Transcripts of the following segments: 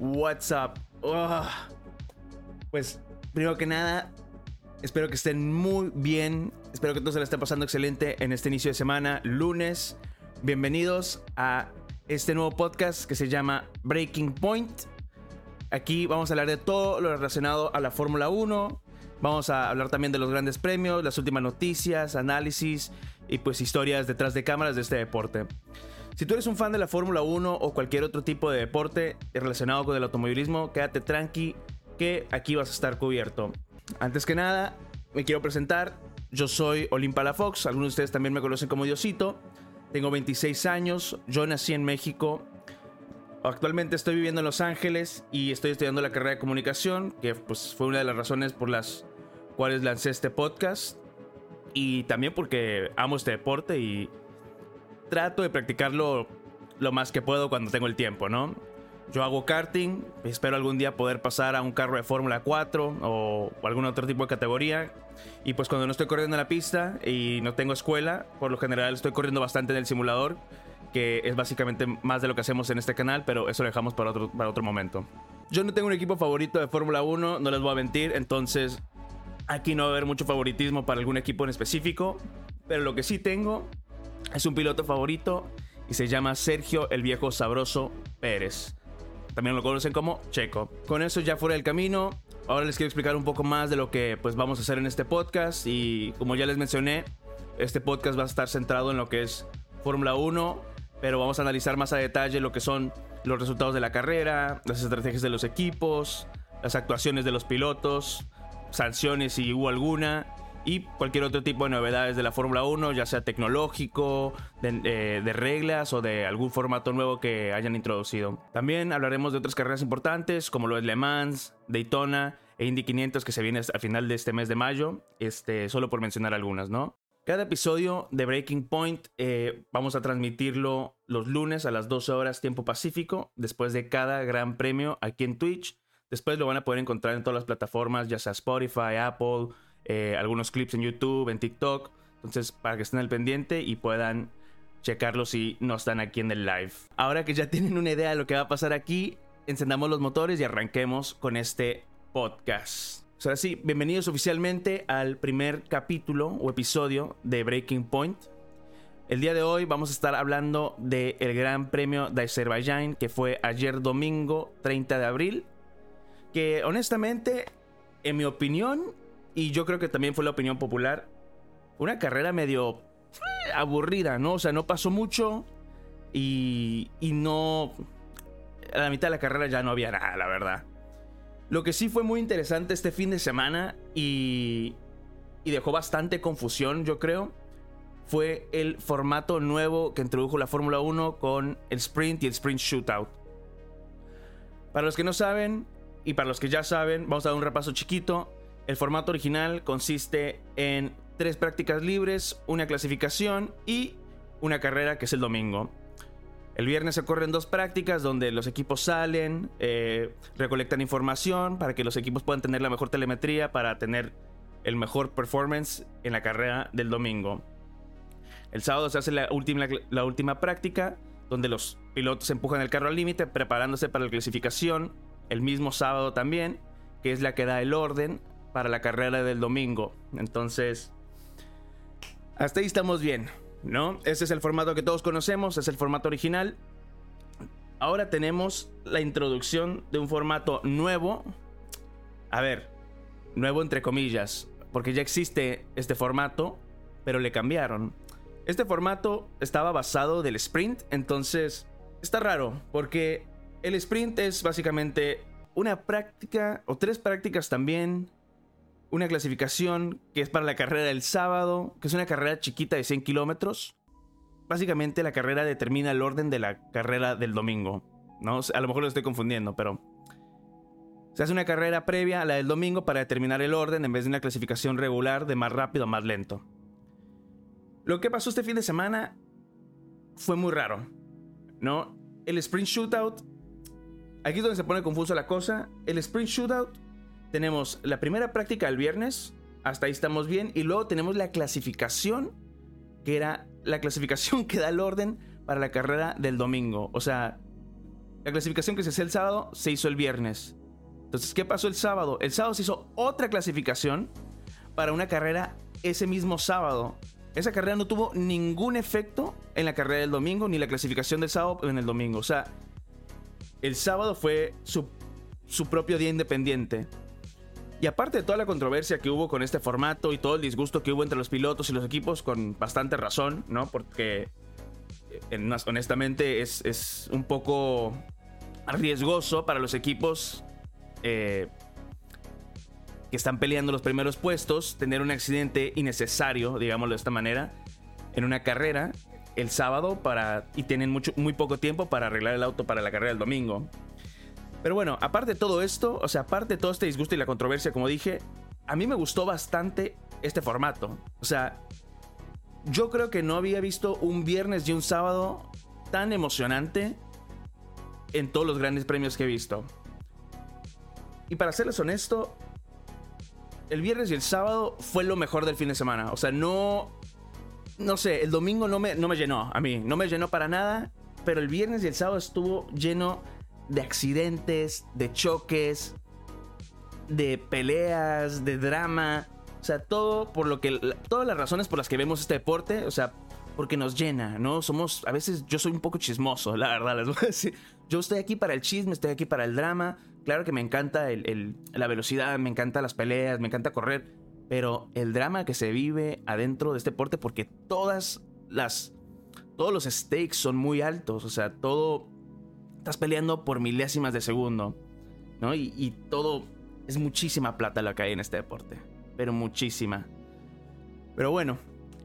What's up? Pues, primero que nada, espero que estén muy bien. Espero que todo se le esté pasando excelente en este inicio de semana, lunes. Bienvenidos a este nuevo podcast que se llama Breaking Point. Aquí vamos a hablar de todo lo relacionado a la Fórmula 1. Vamos a hablar también de los grandes premios, las últimas noticias, análisis y pues historias detrás de cámaras de este deporte. Si tú eres un fan de la Fórmula 1 o cualquier otro tipo de deporte relacionado con el automovilismo, quédate tranqui que aquí vas a estar cubierto. Antes que nada, me quiero presentar. Yo soy Olimpala Fox, algunos de ustedes también me conocen como Diosito. Tengo 26 años, yo nací en México. Actualmente estoy viviendo en Los Ángeles y estoy estudiando la carrera de comunicación, que pues fue una de las razones por las cuales lancé este podcast. Y también porque amo este deporte y trato de practicarlo lo más que puedo cuando tengo el tiempo, ¿no? Yo hago karting, espero algún día poder pasar a un carro de Fórmula 4 o, algún otro tipo de categoría. Y pues cuando no estoy corriendo en la pista y no tengo escuela, por lo general estoy corriendo bastante en el simulador, que es básicamente más de lo que hacemos en este canal, pero eso lo dejamos para otro, para otro momento. Yo no tengo un equipo favorito de Fórmula 1, no les voy a mentir, entonces aquí no va a haber mucho favoritismo para algún equipo en específico, pero lo que sí tengo es un piloto favorito y se llama Sergio el Viejo Sabroso Pérez. También lo conocen como Checo. Con eso ya fuera del camino, ahora les quiero explicar un poco más de lo que pues vamos a hacer en este podcast y como ya les mencioné, este podcast va a estar centrado en lo que es Fórmula 1, pero vamos a analizar más a detalle lo que son los resultados de la carrera, las estrategias de los equipos, las actuaciones de los pilotos, sanciones si hubo alguna y cualquier otro tipo de novedades de la Fórmula 1, ya sea tecnológico, eh, de, reglas o de algún formato nuevo que hayan introducido. También hablaremos de otras carreras importantes como lo es Le Mans, Daytona e Indy 500 que se viene al final de este mes de mayo, este, solo por mencionar algunas, ¿no? Cada episodio de Breaking Point eh, vamos a transmitirlo los lunes a las 12 horas tiempo pacífico, después de cada gran premio aquí en Twitch. Después lo van a poder encontrar en todas las plataformas, ya sea Spotify, Apple, eh, algunos clips en YouTube, en TikTok. Entonces, para que estén al pendiente y puedan checarlo si no están aquí en el live. Ahora que ya tienen una idea de lo que va a pasar aquí, encendamos los motores y arranquemos con este podcast. ahora sí, bienvenidos oficialmente al primer capítulo o episodio de Breaking Point. El día de hoy vamos a estar hablando del Gran Premio de Azerbaiyán que fue ayer domingo 30 de abril. Que honestamente, en mi opinión, y yo creo que también fue la opinión popular, una carrera medio eh, aburrida, ¿no? O sea, no pasó mucho y, y no... A la mitad de la carrera ya no había nada, la verdad. Lo que sí fue muy interesante este fin de semana y, y dejó bastante confusión, yo creo, fue el formato nuevo que introdujo la Fórmula 1 con el sprint y el sprint shootout. Para los que no saben y para los que ya saben, vamos a dar un repaso chiquito. El formato original consiste en tres prácticas libres, una clasificación y una carrera que es el domingo. El viernes se corren dos prácticas donde los equipos salen, eh, recolectan información para que los equipos puedan tener la mejor telemetría para tener el mejor performance en la carrera del domingo. El sábado se hace la última, la última práctica donde los pilotos empujan el carro al límite preparándose para la clasificación el mismo sábado también, que es la que da el orden para la carrera del domingo. Entonces, hasta ahí estamos bien, ¿no? Ese es el formato que todos conocemos, es el formato original. Ahora tenemos la introducción de un formato nuevo. A ver, nuevo entre comillas, porque ya existe este formato, pero le cambiaron. Este formato estaba basado del sprint, entonces está raro, porque el sprint es básicamente una práctica o tres prácticas también una clasificación que es para la carrera del sábado, que es una carrera chiquita de 100 kilómetros. Básicamente la carrera determina el orden de la carrera del domingo. ¿no? A lo mejor lo estoy confundiendo, pero... Se hace una carrera previa a la del domingo para determinar el orden en vez de una clasificación regular de más rápido a más lento. Lo que pasó este fin de semana fue muy raro. ¿No? El sprint shootout... Aquí es donde se pone confuso la cosa. El sprint shootout tenemos la primera práctica el viernes, hasta ahí estamos bien, y luego tenemos la clasificación, que era la clasificación que da el orden para la carrera del domingo. O sea, La clasificación que se hacía el sábado se hizo el viernes. Entonces, ¿qué pasó el sábado? El sábado se hizo otra clasificación para una carrera ese mismo sábado. Esa carrera no tuvo ningún efecto en la carrera del domingo, ni la clasificación del sábado en el domingo. O sea, el sábado fue su, su propio día independiente. Y aparte de toda la controversia que hubo con este formato y todo el disgusto que hubo entre los pilotos y los equipos, con bastante razón, ¿no? Porque eh, honestamente es, un poco riesgoso para los equipos eh, que están peleando los primeros puestos tener un accidente innecesario, digámoslo de esta manera, en una carrera el sábado para y tienen mucho, muy poco tiempo para arreglar el auto para la carrera del domingo. Pero bueno, aparte de todo esto, o sea, aparte de todo este disgusto y la controversia, como dije, a mí me gustó bastante este formato. O sea, yo creo que no había visto un viernes y un sábado tan emocionante en todos los grandes premios que he visto. Y para serles honesto, el viernes y el sábado fue lo mejor del fin de semana. O sea, no. No sé, el domingo no me, no me llenó a mí. No me llenó para nada. Pero el viernes y el sábado estuvo lleno de accidentes, de choques, de peleas, de drama. O sea, todo por lo que. Todas las razones por las que vemos este deporte, o sea, porque nos llena, ¿no? Somos. A veces yo soy un poco chismoso, la verdad, les voy a decir. Yo estoy aquí para el chisme, estoy aquí para el drama. Claro que me encanta la velocidad, me encanta las peleas, me encanta correr. Pero el drama que se vive adentro de este deporte, porque todas las. Todos los stakes son muy altos. O sea, todo estás peleando por milésimas de segundo, ¿no? Y, todo es muchísima plata la que hay en este deporte, pero muchísima. Pero bueno,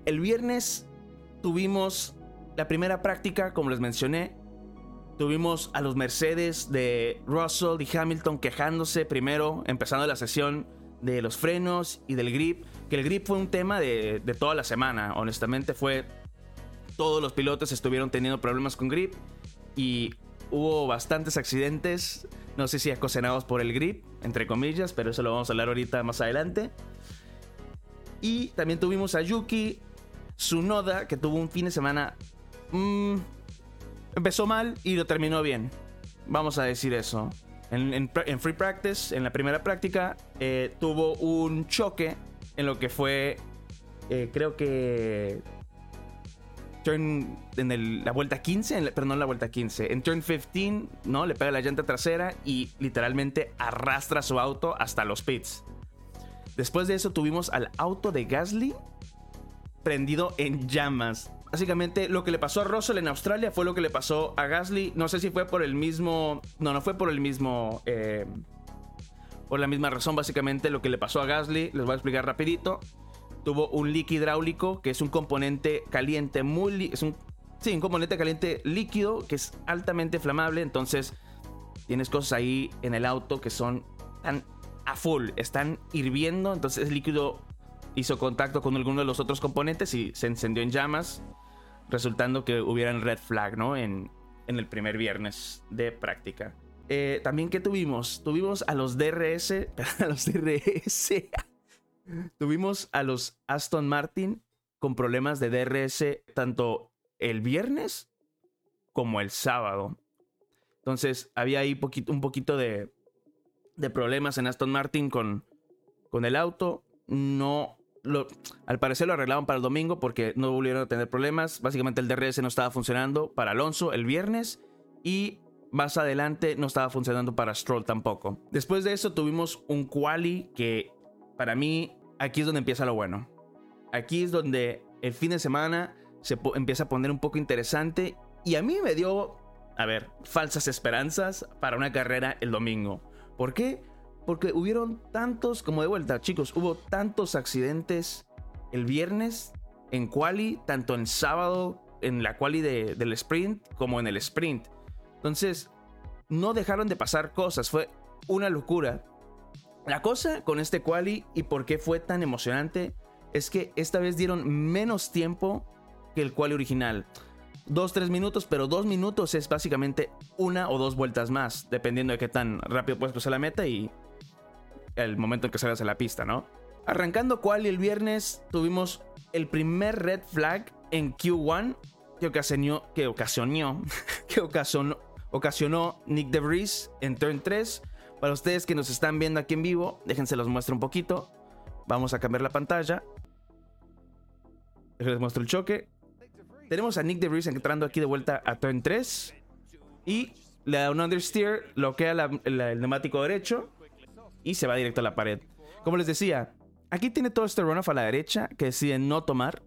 el viernes tuvimos la primera práctica, como les mencioné. Tuvimos a los Mercedes de Russell y Hamilton quejándose primero, empezando la sesión de los frenos y del grip. Que el grip fue un tema de, de toda la semana. Honestamente fue... Todos los pilotos estuvieron teniendo problemas con grip. Y hubo bastantes accidentes, no sé si acosenados por el grip, entre comillas, pero eso lo vamos a hablar ahorita más adelante. Y también tuvimos a Yuki Tsunoda, que tuvo un fin de semana... Mm, empezó mal y lo terminó bien. Vamos a decir eso. En, Free Practice, en la primera práctica, eh, tuvo un choque en lo que fue, eh, creo que en la vuelta 15, pero no en la vuelta 15. En turn 15, ¿no? Le pega la llanta trasera y literalmente arrastra su auto hasta los pits. Después de eso tuvimos al auto de Gasly prendido en llamas. Básicamente lo que le pasó a Russell en Australia fue lo que le pasó a Gasly. No sé si fue por el mismo... No, no fue por el mismo... Eh, por la misma razón, básicamente lo que le pasó a Gasly. Les voy a explicar rapidito tuvo un líquido hidráulico, que es un componente caliente muy... Es un, sí, un componente caliente líquido que es altamente flamable. Entonces, tienes cosas ahí en el auto que son tan a full, están hirviendo. Entonces, el líquido hizo contacto con alguno de los otros componentes y se encendió en llamas, resultando que hubieran red flag, ¿no? En, en el primer viernes de práctica. Eh, también, ¿qué tuvimos? Tuvimos a los DRS, a los DRS, Tuvimos a los Aston Martin con problemas de DRS tanto el viernes como el sábado. Entonces había ahí un poquito de, problemas en Aston Martin con, con el auto. No al parecer lo arreglaron para el domingo porque no volvieron a tener problemas. Básicamente el DRS no estaba funcionando para Alonso el viernes y más adelante no estaba funcionando para Stroll tampoco. Después de eso tuvimos un quali que para mí, aquí es donde empieza lo bueno. Aquí es donde el fin de semana se empieza a poner un poco interesante y a mí me dio, a ver, falsas esperanzas para una carrera el domingo. ¿Por qué? Porque hubieron tantos, como de vuelta, chicos, hubo tantos accidentes el viernes en quali, tanto en sábado, en la quali del sprint, como en el sprint. Entonces, no dejaron de pasar cosas, fue una locura. La cosa con este quali y por qué fue tan emocionante es que esta vez dieron menos tiempo que el quali original. Dos, tres minutos, pero dos minutos es básicamente una o dos vueltas más, dependiendo de qué tan rápido puedes pasar la meta y el momento en que salgas a la pista, ¿no? Arrancando quali el viernes, tuvimos el primer red flag en Q1 que ocasionó, que ocasionó, que ocasionó, ocasionó Nick DeVries en turn 3. Para ustedes que nos están viendo aquí en vivo, déjense los muestro un poquito. Vamos a cambiar la pantalla. Les muestro el choque. Tenemos a Nick DeVries entrando aquí de vuelta a turn 3. Y le da un understeer, bloquea el neumático derecho y se va directo a la pared. Como les decía, aquí tiene todo este runoff a la derecha que decide no tomar.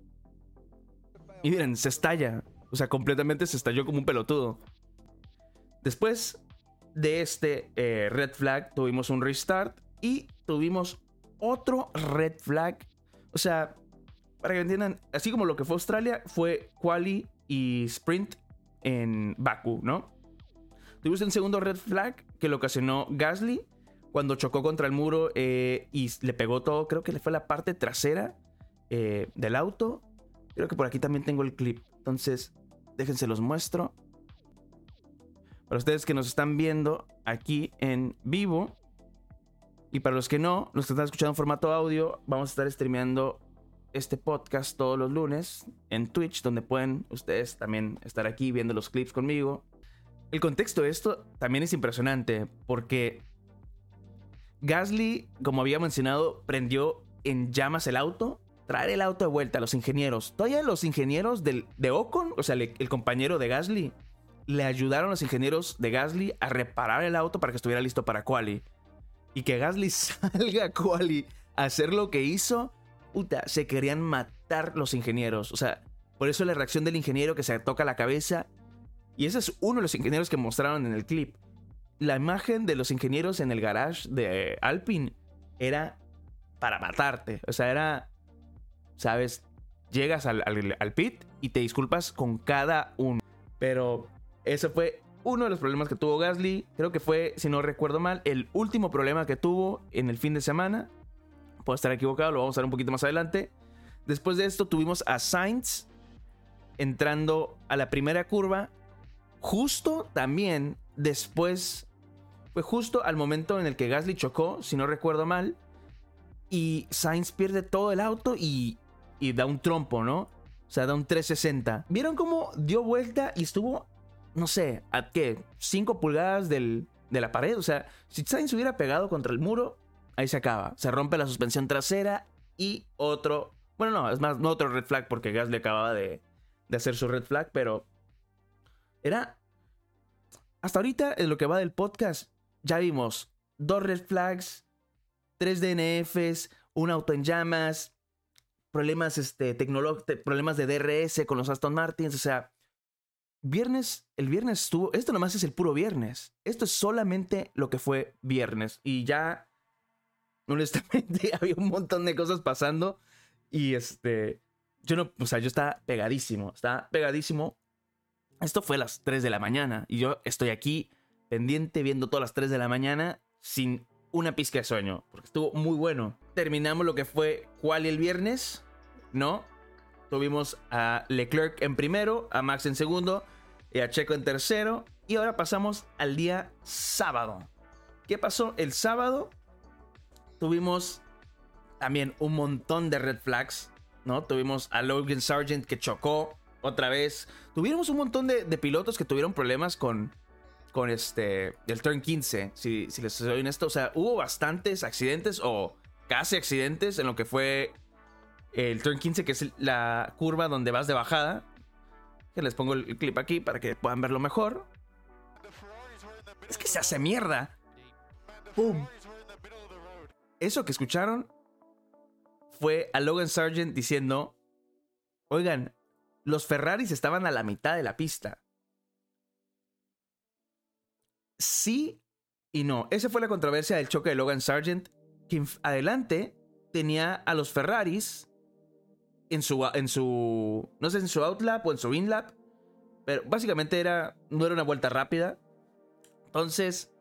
Y miren, se estalla. O sea, completamente se estalló como un pelotudo. Después de este eh, red flag, tuvimos un restart y tuvimos otro red flag. O sea, para que entiendan, así como lo que fue Australia, fue quali y sprint en Baku, ¿no? Tuvimos el segundo red flag que lo ocasionó Gasly cuando chocó contra el muro eh, y le pegó todo, creo que le fue la parte trasera eh, del auto. Creo que por aquí también tengo el clip. Entonces, déjense los muestro. Para ustedes que nos están viendo aquí en vivo. Y para los que no, los que están escuchando en formato audio, vamos a estar streameando este podcast todos los lunes en Twitch, donde pueden ustedes también estar aquí viendo los clips conmigo. El contexto de esto también es impresionante porque Gasly, como había mencionado, prendió en llamas el auto, traer el auto de vuelta a los ingenieros. Todavía los ingenieros del, de Ocon, o sea, el compañero de Gasly, le ayudaron los ingenieros de Gasly a reparar el auto para que estuviera listo para Quali. Y que Gasly salga a Quali a hacer lo que hizo, puta, se querían matar los ingenieros. O sea, por eso la reacción del ingeniero que se toca la cabeza. Y ese es uno de los ingenieros que mostraron en el clip la imagen de los ingenieros en el garage de Alpine era para matarte. O sea, era, ¿sabes? Llegas al, pit y te disculpas con cada uno. Pero ese fue uno de los problemas que tuvo Gasly. Creo que fue, si no recuerdo mal, el último problema que tuvo en el fin de semana. Puedo estar equivocado, lo vamos a ver un poquito más adelante. Después de esto tuvimos a Sainz entrando a la primera curva. Justo también después fue justo al momento en el que Gasly chocó, si no recuerdo mal, y Sainz pierde todo el auto y, y da un trompo, ¿no? O sea, da un 360. ¿Vieron cómo dio vuelta y estuvo, no sé, a qué, 5 pulgadas del, de la pared? O sea, si Sainz hubiera pegado contra el muro, ahí se acaba. Se rompe la suspensión trasera y otro... Bueno, no, es más, no otro red flag porque Gasly acababa de, de hacer su red flag, pero... Era... Hasta ahorita, en lo que va del podcast, ya vimos dos red flags, tres DNFs, un auto en llamas, problemas, este, problemas de DRS con los Aston Martins, o sea, viernes, el viernes estuvo, esto nomás es el puro viernes, esto es solamente lo que fue viernes y ya, honestamente, había un montón de cosas pasando y este, yo no, o sea, yo estaba pegadísimo, estaba pegadísimo. Esto fue a las 3 de la mañana y yo estoy aquí pendiente viendo todas las 3 de la mañana sin una pizca de sueño, porque estuvo muy bueno. Terminamos lo que fue Quali el viernes, ¿no? Tuvimos a Leclerc en primero, a Max en segundo y a Checo en tercero. Y ahora pasamos al día sábado. ¿Qué pasó el sábado? Tuvimos también un montón de red flags, ¿no? Tuvimos a Logan Sargent que chocó otra vez. Tuvimos un montón de, de pilotos que tuvieron problemas con, con este, el turn 15, si, si les soy honesto. O sea, hubo bastantes accidentes o casi accidentes en lo que fue el turn 15, que es la curva donde vas de bajada. Que les pongo el clip aquí para que puedan verlo mejor. Es que se hace mierda. ¡Pum! Eso que escucharon fue a Logan Sargent diciendo, oigan, los Ferraris estaban a la mitad de la pista sí y no. Esa fue la controversia del choque de Logan Sargent, que adelante tenía a los Ferraris en su, en su, no sé, en su outlap o en su inlap, pero básicamente era, no era una vuelta rápida. Entonces,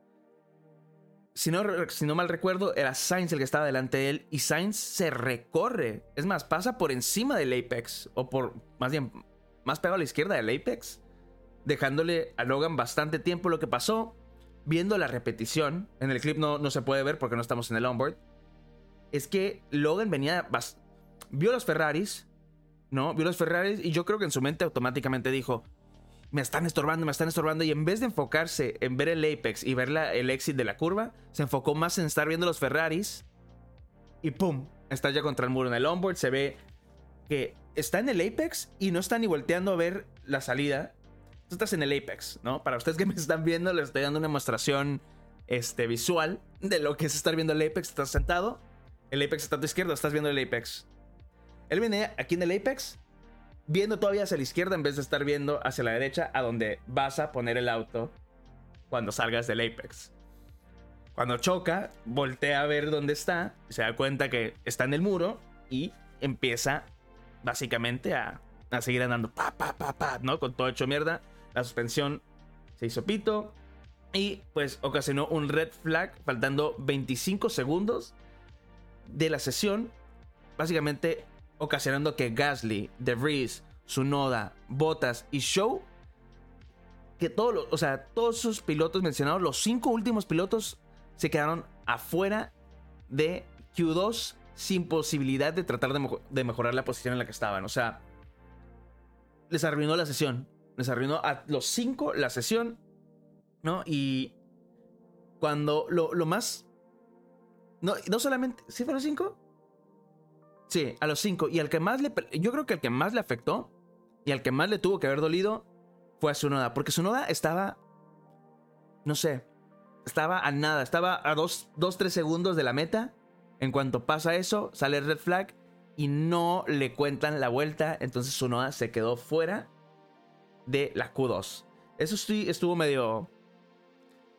si no, si no mal recuerdo, era Sainz el que estaba delante de él y Sainz se recorre. Es más, pasa por encima del Apex, o por, más bien, más pegado a la izquierda del Apex, dejándole a Logan bastante tiempo. Lo que pasó viendo la repetición, en el clip no, no se puede ver porque no estamos en el onboard, es que Logan venía, vio los Ferraris, ¿no? Vio los Ferraris y yo creo que en su mente automáticamente dijo, me están estorbando, me están estorbando. Y en vez de enfocarse en ver el apex y ver el exit de la curva, se enfocó más en estar viendo los Ferraris. Y ¡pum! Está ya contra el muro. En el onboard se ve que está en el apex y no está ni volteando a ver la salida. Tú estás en el apex, ¿no? Para ustedes que me están viendo, les estoy dando una demostración este, visual de lo que es estar viendo el apex. Estás sentado, el apex está a tu izquierda, estás viendo el apex. Él viene aquí en el apex viendo todavía hacia la izquierda en vez de estar viendo hacia la derecha a donde vas a poner el auto cuando salgas del Apex. Cuando choca, voltea a ver dónde está, se da cuenta que está en el muro y empieza básicamente a, a seguir andando, pa, pa, pa, pa, ¿no? Con todo hecho mierda. La suspensión se hizo pito y pues ocasionó un red flag faltando 25 segundos de la sesión. Básicamente ocasionando que Gasly, De Vries, Sunoda, Bottas y Show, que todos, o sea, todos sus pilotos mencionados, los cinco últimos pilotos se quedaron afuera de Q2 sin posibilidad de tratar de, mejorar la posición en la que estaban. O sea, les arruinó la sesión. Les arruinó a los cinco la sesión. ¿No? Y cuando lo, más... No, no solamente... ¿Sí fueron cinco? Sí, a los cinco. Y al que más le. Yo creo que el que más le afectó y al que más le tuvo que haber dolido fue a Sunoda. Porque Sunoda estaba. No sé. Estaba a nada. Estaba a dos, dos, tres segundos de la meta. En cuanto pasa eso, sale red flag y no le cuentan la vuelta. Entonces Sunoda se quedó fuera de la Q2. Eso estuvo medio.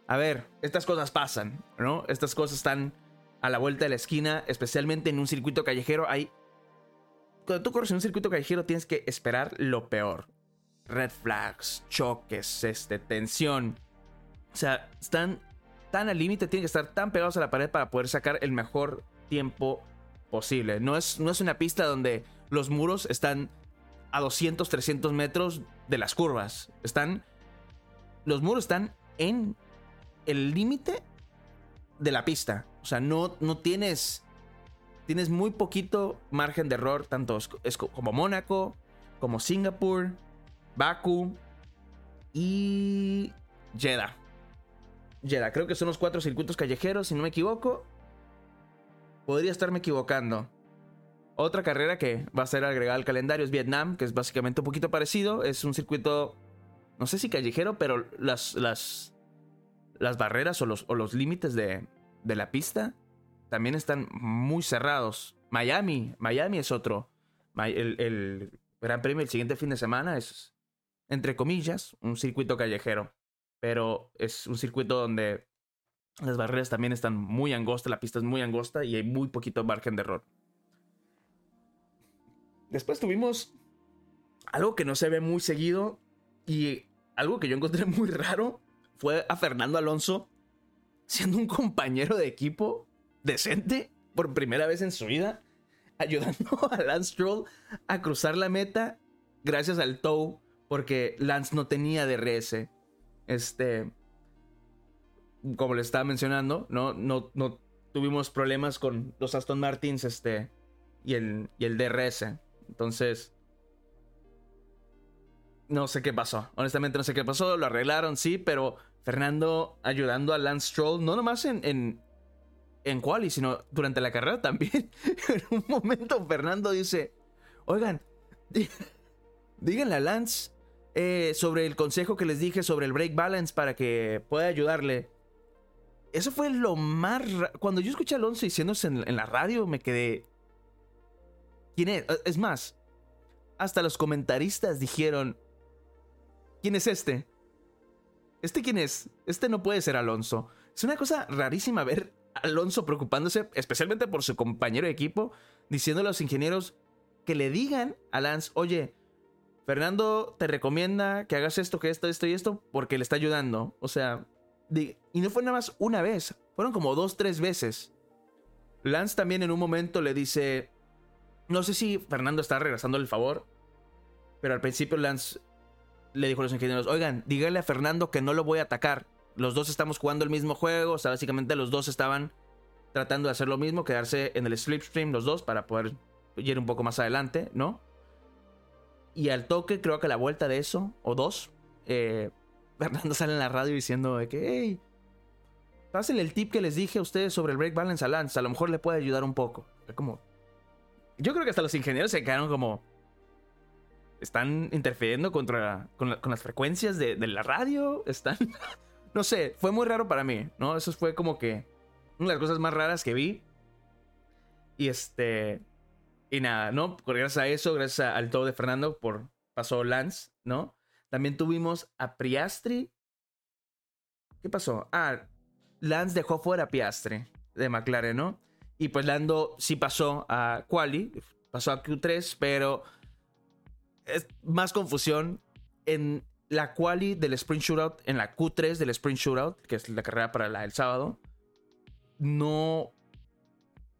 A ver, estas cosas pasan, ¿no? Estas cosas están a la vuelta de la esquina, especialmente en un circuito callejero, hay... Cuando tú corres en un circuito callejero tienes que esperar lo peor. Red flags, choques, este, tensión. O sea, están tan al límite, tienen que estar tan pegados a la pared para poder sacar el mejor tiempo posible. No es, no es una pista donde los muros están a 200, 300 metros de las curvas. Están... Los muros están en el límite de la pista. O sea, no, no tienes. Tienes muy poquito margen de error, tanto como Mónaco, como Singapur, Baku y Jeddah. Jeddah, creo que son los cuatro circuitos callejeros, si no me equivoco. Podría estarme equivocando. Otra carrera que va a ser agregada al calendario es Vietnam, que es básicamente un poquito parecido. Es un circuito, no sé si callejero, pero las, las, las barreras o los, o los límites de, de la pista también están muy cerrados. Miami, Miami es otro. El, Gran Premio el siguiente fin de semana es, entre comillas, un circuito callejero. Pero es un circuito donde las barreras también están muy angostas, la pista es muy angosta y hay muy poquito margen de error. Después tuvimos algo que no se ve muy seguido y algo que yo encontré muy raro fue a Fernando Alonso siendo un compañero de equipo decente por primera vez en su vida, ayudando a Lance Stroll a cruzar la meta gracias al tow, porque Lance no tenía DRS. Este, como le estaba mencionando, no, no, no tuvimos problemas con los Aston Martins este, y, el, y el DRS. Entonces, no sé qué pasó. Honestamente no sé qué pasó. Lo arreglaron, sí, pero Fernando ayudando a Lance Stroll, no nomás en, en, en Quali, sino durante la carrera también. en un momento Fernando dice, oigan, díganle a Lance eh, sobre el consejo que les dije sobre el break balance para que pueda ayudarle. Eso fue lo más... Cuando yo escuché a Alonso diciéndose en, en la radio, me quedé... ¿Quién es? Es más, hasta los comentaristas dijeron, ¿quién es este? ¿Este quién es? Este no puede ser Alonso. Es una cosa rarísima ver a Alonso preocupándose, especialmente por su compañero de equipo, diciéndole a los ingenieros que le digan a Lance, oye, Fernando te recomienda que hagas esto, que esto, esto y esto, porque le está ayudando. O sea, y no fue nada más una vez, fueron como dos, tres veces. Lance también en un momento le dice, no sé si Fernando está regresando el favor, pero al principio Lance le dijo a los ingenieros, oigan, díganle a Fernando que no lo voy a atacar. Los dos estamos jugando el mismo juego, o sea, básicamente los dos estaban tratando de hacer lo mismo, quedarse en el slipstream los dos para poder ir un poco más adelante, ¿no? Y al toque, creo que la vuelta de eso, o dos, eh, Fernando sale en la radio diciendo de que, hey, el tip que les dije a ustedes sobre el break balance a Lance, a lo mejor le puede ayudar un poco. Como, yo creo que hasta los ingenieros se quedaron como, están interfiriendo contra, con, las frecuencias de, de, la radio, están, no sé, fue muy raro para mí, ¿no? Eso fue como que una de las cosas más raras que vi. Y este, y nada, ¿no? Gracias a eso, gracias al todo de Fernando, por pasó Lance, ¿no? También tuvimos a Priastri. ¿Qué pasó? Ah, Lance dejó fuera a Piastri de McLaren, ¿no? Y pues Lando sí pasó a Quali, pasó a Q3, pero es más confusión en la Quali del Sprint Shootout, en la Q3 del Sprint Shootout, que es la carrera para el sábado. No,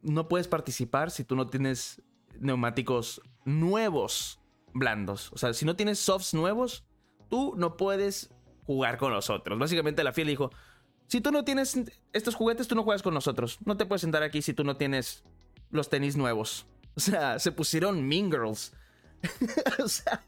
no puedes participar si tú no tienes neumáticos nuevos blandos. O sea, si no tienes softs nuevos, tú no puedes jugar con nosotros. Básicamente la FIA dijo, si tú no tienes estos juguetes, tú no juegas con nosotros. No te puedes sentar aquí si tú no tienes los tenis nuevos. O sea, se pusieron Mean Girls. o sea,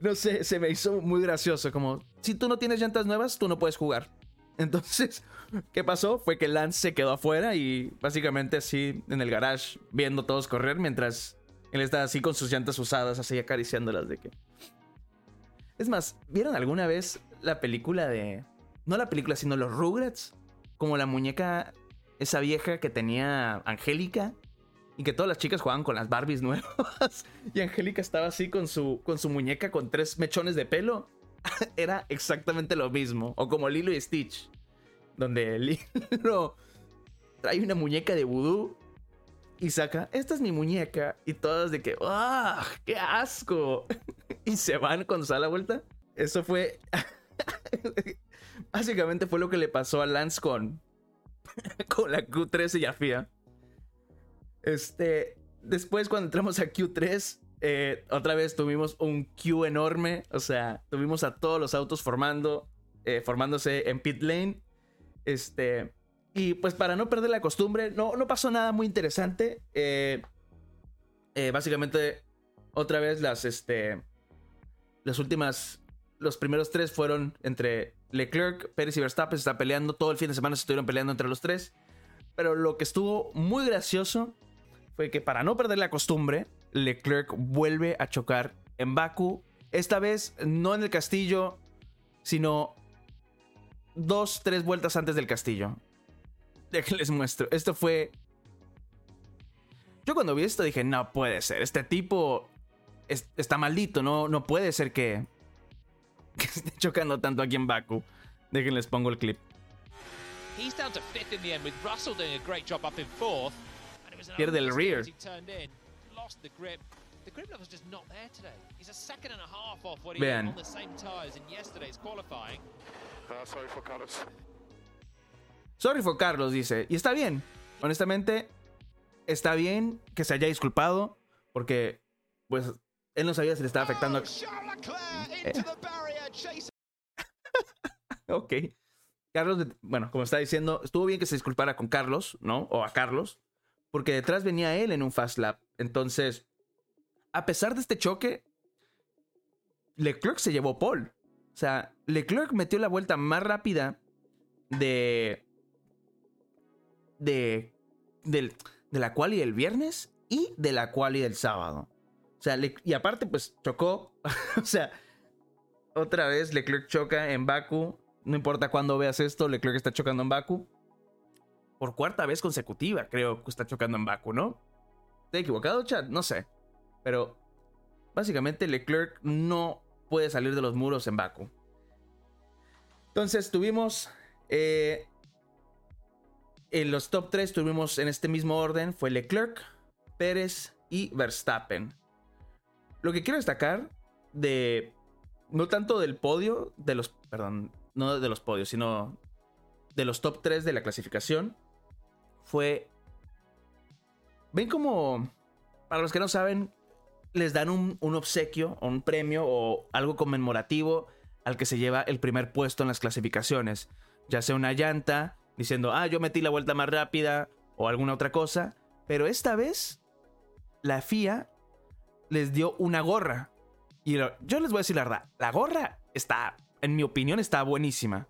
no sé, se me hizo muy gracioso. Como, si tú no tienes llantas nuevas, tú no puedes jugar. Entonces, ¿qué pasó? Fue que Lance se quedó afuera y básicamente así en el garage viendo todos correr mientras él estaba así con sus llantas usadas, así acariciándolas de que... Es más, ¿vieron alguna vez la película de... No la película, sino los Rugrats? Como la muñeca, esa vieja que tenía Angélica y que todas las chicas jugaban con las Barbies nuevas. y Angélica estaba así con su, con su muñeca con tres mechones de pelo. Era exactamente lo mismo. O como Lilo y Stitch. Donde Lilo trae una muñeca de vudú y saca, esta es mi muñeca. Y todas de que, ¡ah! ¡Qué asco! y se van cuando se da la vuelta. Eso fue. Básicamente fue lo que le pasó a Lance con. con la Q3 y a FIA. Este. Después, cuando entramos a Q3, eh, otra vez tuvimos un Q enorme. O sea, tuvimos a todos los autos formando. Eh, formándose en pit lane. Este. Y pues para no perder la costumbre, no, no pasó nada muy interesante. Eh, básicamente, otra vez las, este, las últimas, los primeros tres fueron entre Leclerc, Pérez y Verstappen. Se está peleando, todo el fin de semana se estuvieron peleando entre los tres. Pero lo que estuvo muy gracioso fue que para no perder la costumbre, Leclerc vuelve a chocar en Baku. Esta vez no en el castillo, sino dos, tres vueltas antes del castillo que les muestro. Esto fue. Yo cuando vi esto dije, no puede ser. Este tipo está maldito. No, no puede ser que, que esté chocando tanto aquí en Baku. Déjenles pongo el clip. Pierde el rear. Vean. Sorry for Carlos, dice. Y está bien. Honestamente, está bien que se haya disculpado. Porque, pues, él no sabía si le estaba afectando. Eh. ok. Carlos, bueno, como está diciendo, estuvo bien que se disculpara con Carlos, ¿no? O a Carlos. Porque detrás venía él en un fast lap. Entonces, a pesar de este choque, Leclerc se llevó Paul. O sea, Leclerc metió la vuelta más rápida de, de, de, la quali del viernes y de la quali del sábado. O sea, y aparte, pues chocó. o sea, otra vez Leclerc choca en Baku. No importa cuándo veas esto, Leclerc está chocando en Baku. Por cuarta vez consecutiva, creo que está chocando en Baku, ¿no? ¿Te equivocado, chat? No sé. Pero básicamente Leclerc no puede salir de los muros en Baku. Entonces tuvimos eh, en los top 3 tuvimos en este mismo orden fue Leclerc, Pérez y Verstappen. Lo que quiero destacar de no tanto del podio, de los, perdón, no de los podios, sino de los top 3 de la clasificación fue ven como para los que no saben les dan un, un obsequio o un premio o algo conmemorativo al que se lleva el primer puesto en las clasificaciones, ya sea una llanta, diciendo, ah, yo metí la vuelta más rápida o alguna otra cosa. Pero esta vez, la FIA les dio una gorra. Y yo les voy a decir la verdad, la gorra está, en mi opinión, está buenísima.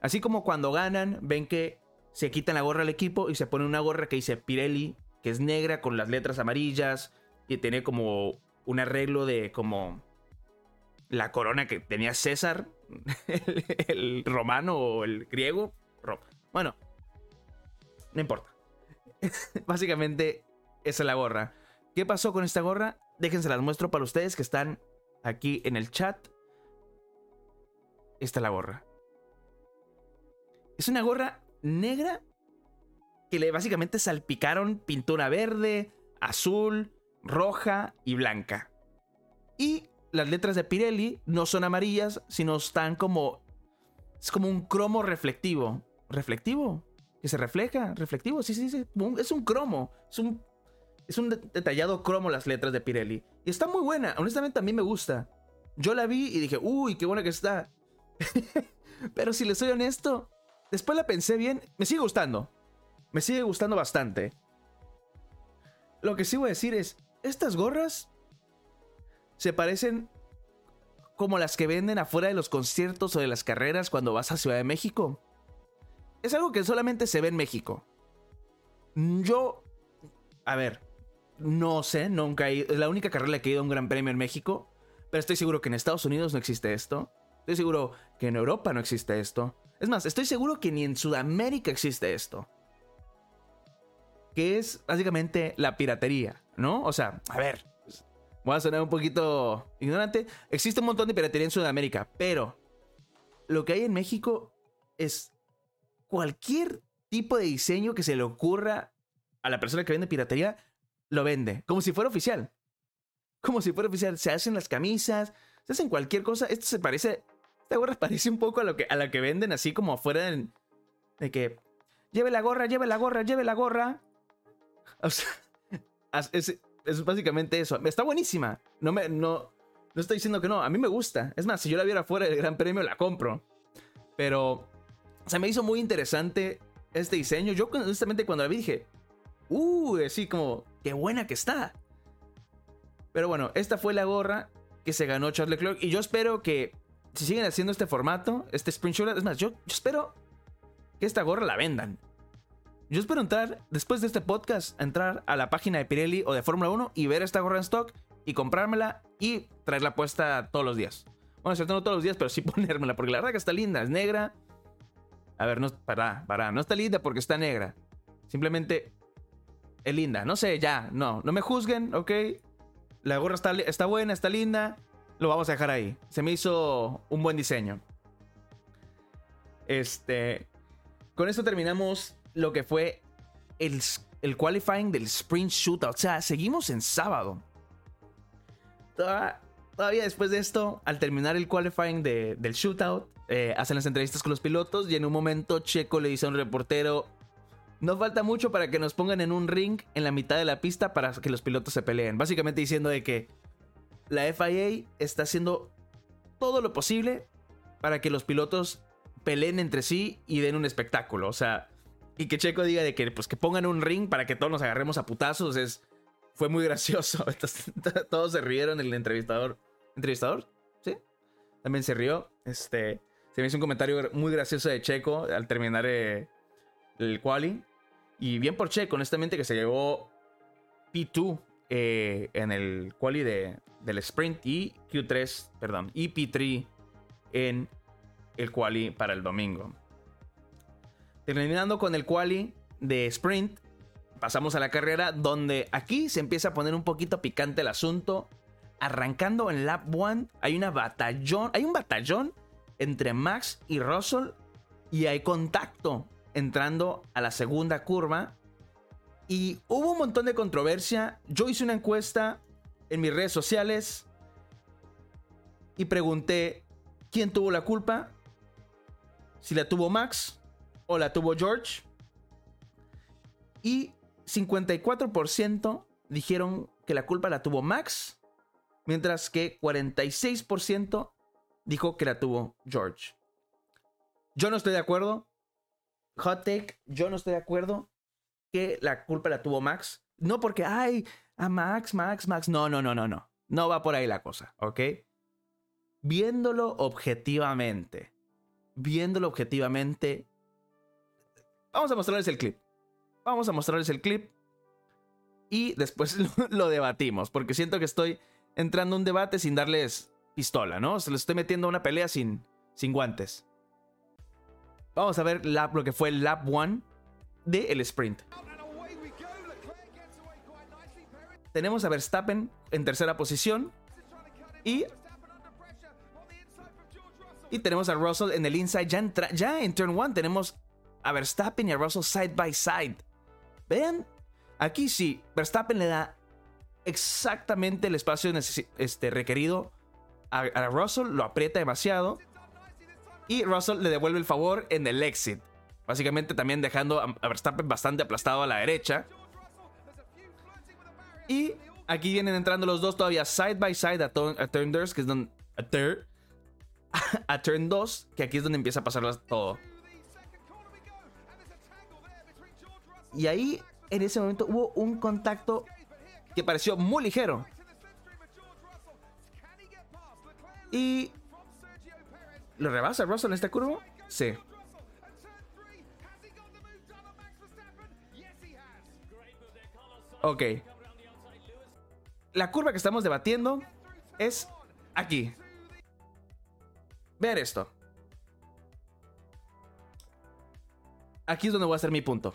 Así como cuando ganan, ven que se quitan la gorra al equipo y se pone una gorra que dice Pirelli, que es negra con las letras amarillas y tiene como un arreglo de como la corona que tenía César, el, romano o el griego. Bueno, no importa. Básicamente, esa es la gorra. ¿Qué pasó con esta gorra? Déjense las muestro para ustedes que están aquí en el chat. Esta es la gorra. Es una gorra negra que le básicamente salpicaron pintura verde, azul, roja y blanca. Y las letras de Pirelli no son amarillas, sino están como... Es como un cromo reflectivo. ¿Reflectivo? Que se refleja, reflectivo, sí, sí, sí. Es un cromo. Es un, es un detallado cromo las letras de Pirelli. Y está muy buena. Honestamente a mí me gusta. Yo la vi y dije, uy, qué buena que está. Pero si le soy honesto, después la pensé bien, me sigue gustando. Me sigue gustando bastante. Lo que sí voy a decir es, estas gorras se parecen como las que venden afuera de los conciertos o de las carreras cuando vas a Ciudad de México. Es algo que solamente se ve en México. Yo, a ver, no sé, nunca he ido, es la única carrera que he ido a un gran premio en México, pero estoy seguro que en Estados Unidos no existe esto. Estoy seguro que en Europa no existe esto. Es más, estoy seguro que ni en Sudamérica existe esto. Que es básicamente la piratería, ¿no? O sea, a ver, voy a sonar un poquito ignorante. Existe un montón de piratería en Sudamérica, pero lo que hay en México es cualquier tipo de diseño que se le ocurra a la persona que vende piratería, lo vende, como si fuera oficial. Como si fuera oficial. Se hacen las camisas, se hacen cualquier cosa. Esto se parece, esta gorra parece un poco a lo que, a la que venden así como afuera de, que lleve la gorra, lleve la gorra, lleve la gorra. O sea, es, es básicamente eso. Está buenísima. No me, no, no estoy diciendo que no. A mí me gusta. Es más, si yo la viera fuera del Gran Premio, la compro. Pero se me hizo muy interesante este diseño. Yo, honestamente, cuando la vi dije, uh, así como, qué buena que está. Pero bueno, esta fue la gorra que se ganó Charles Leclerc. Y yo espero que, si siguen haciendo este formato, este sprint shooter, es más, yo, yo espero que esta gorra la vendan. Yo espero entrar, después de este podcast, entrar a la página de Pirelli o de Fórmula 1 y ver esta gorra en stock y comprármela y traerla puesta todos los días. Bueno, cierto, no todos los días, pero sí ponérmela, porque la verdad que está linda, es negra. A ver, no, para, para, no está linda porque está negra. Simplemente es linda. No sé, ya, no, no me juzguen, ¿ok? La gorra está, está buena, está linda. Lo vamos a dejar ahí. Se me hizo un buen diseño. Este. Con esto terminamos lo que fue el, el qualifying del sprint shootout. O sea, seguimos en sábado. Todavía, después de esto, al terminar el qualifying del shootout, eh, hacen las entrevistas con los pilotos y en un momento Checo le dice a un reportero, no falta mucho para que nos pongan en un ring en la mitad de la pista para que los pilotos se peleen. Básicamente diciendo de que la FIA está haciendo todo lo posible para que los pilotos peleen entre sí y den un espectáculo. O sea, y que Checo diga de que, pues, que pongan un ring para que todos nos agarremos a putazos es, fue muy gracioso. todos se rieron, el entrevistador. ¿Entrevistador? Sí. También se rió. Este, se me hizo un comentario muy gracioso de Checo al terminar eh, el quali. Y bien por Checo, honestamente, que se llevó P2 eh, en el quali de, del sprint y Q3, perdón, y P3 en el quali para el domingo. Terminando con el quali de sprint, pasamos a la carrera donde aquí se empieza a poner un poquito picante el asunto. Arrancando en lap 1 hay una batallón, hay un batallón entre Max y Russell y hay contacto entrando a la segunda curva y hubo un montón de controversia. Yo hice una encuesta en mis redes sociales y pregunté quién tuvo la culpa. Si la tuvo Max o la tuvo George. Y 54% dijeron que la culpa la tuvo Max, mientras que 46% dijo que la tuvo George. Yo no estoy de acuerdo. Hot take, yo no estoy de acuerdo que la culpa la tuvo Max. No porque, ay, a Max, Max, Max. No, no, no, no, no. No va por ahí la cosa, ¿ok? viéndolo objetivamente, viéndolo objetivamente, vamos a mostrarles el clip. Vamos a mostrarles el clip y después lo, debatimos, porque siento que estoy entrando a un debate sin darles pistola, ¿no? Se les estoy metiendo a una pelea sin, sin guantes. Vamos a ver lo que fue el lap 1 del el sprint. Tenemos a Verstappen en tercera posición. Y. Y tenemos a Russell en el inside. Ya, ya en turn 1 tenemos a Verstappen y a Russell side by side. Vean, aquí sí, Verstappen le da exactamente el espacio este, requerido a, Russell, lo aprieta demasiado. Y Russell le devuelve el favor en el exit. Básicamente también dejando a Verstappen bastante aplastado a la derecha. Y aquí vienen entrando los dos todavía side by side a, turn 2, que es donde... A, turn 2, que aquí es donde empieza a pasar todo. Y ahí, en ese momento, hubo un contacto que pareció muy ligero. Y... ¿Lo rebasa Russell en esta curva? Sí. Ok la curva que estamos debatiendo es aquí. Ver esto. Aquí es donde voy a hacer mi punto.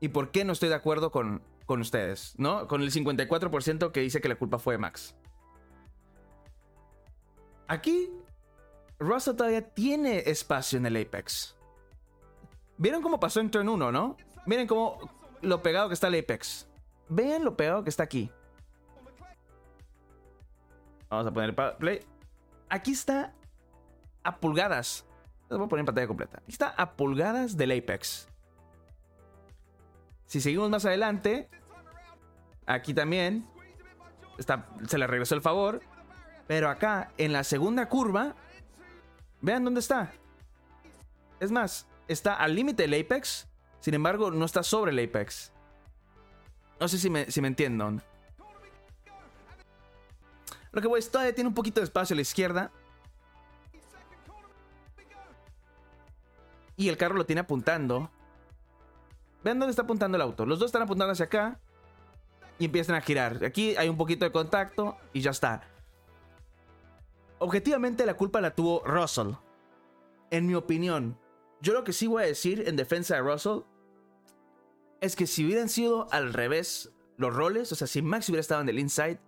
¿Y por qué no estoy de acuerdo con, con ustedes? ¿No? Con el 54% que dice que la culpa fue de Max. Aquí, Russell todavía tiene espacio en el Apex. ¿Vieron cómo pasó en turn 1, no? Miren cómo lo pegado que está el Apex. Vean lo pegado que está aquí. Vamos a poner play. Aquí está a pulgadas. Les voy a poner en pantalla completa. Aquí está a pulgadas del Apex. Si seguimos más adelante, aquí también está, se le regresó el favor. Pero acá, en la segunda curva, vean dónde está. Es más, está al límite del Apex. Sin embargo, no está sobre el Apex. No sé si me, si me entienden. Lo que voy es, todavía tiene un poquito de espacio a la izquierda. Y el carro lo tiene apuntando. Vean dónde está apuntando el auto. Los dos están apuntando hacia acá. Y empiezan a girar. Aquí hay un poquito de contacto y ya está. Objetivamente la culpa la tuvo Russell. En mi opinión. Yo lo que sí voy a decir en defensa de Russell es que si hubieran sido al revés los roles, o sea, si Max hubiera estado en el inside,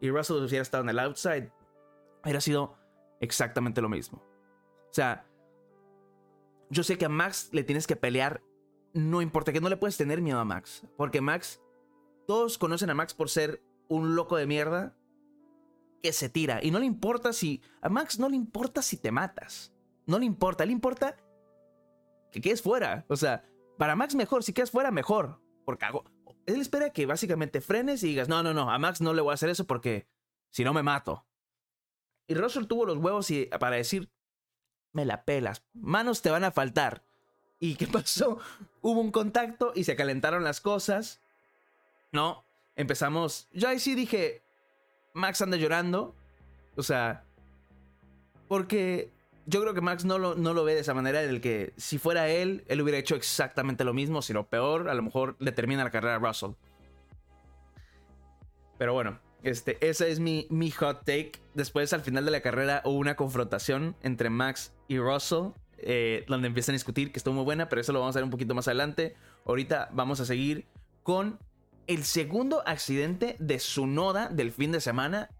y Russell hubiera estado en el outside, hubiera sido exactamente lo mismo. O sea, yo sé que a Max le tienes que pelear, no importa que no le puedes tener miedo a Max, porque Max, todos conocen a Max por ser un loco de mierda que se tira y no le importa si a Max no le importa si te matas. No le importa, le importa que quedes fuera. O sea, para Max mejor, si quedas fuera mejor, porque hago él espera que básicamente frenes y digas, no, no, no, a Max no le voy a hacer eso porque si no me mato. Y Russell tuvo los huevos y, para decir, me la pelas, manos te van a faltar. ¿Y qué pasó? Hubo un contacto y se calentaron las cosas. No, empezamos. Yo ahí sí dije, Max anda llorando. O sea, porque yo creo que Max no lo, ve de esa manera, en el que si fuera él, él hubiera hecho exactamente lo mismo, sino peor, a lo mejor le termina la carrera a Russell. Pero bueno, este, ese es mi, hot take. Después, al final de la carrera, hubo una confrontación entre Max y Russell, eh, donde empiezan a discutir, que estuvo muy buena, pero eso lo vamos a ver un poquito más adelante. Ahorita vamos a seguir con el segundo accidente de su noda del fin de semana,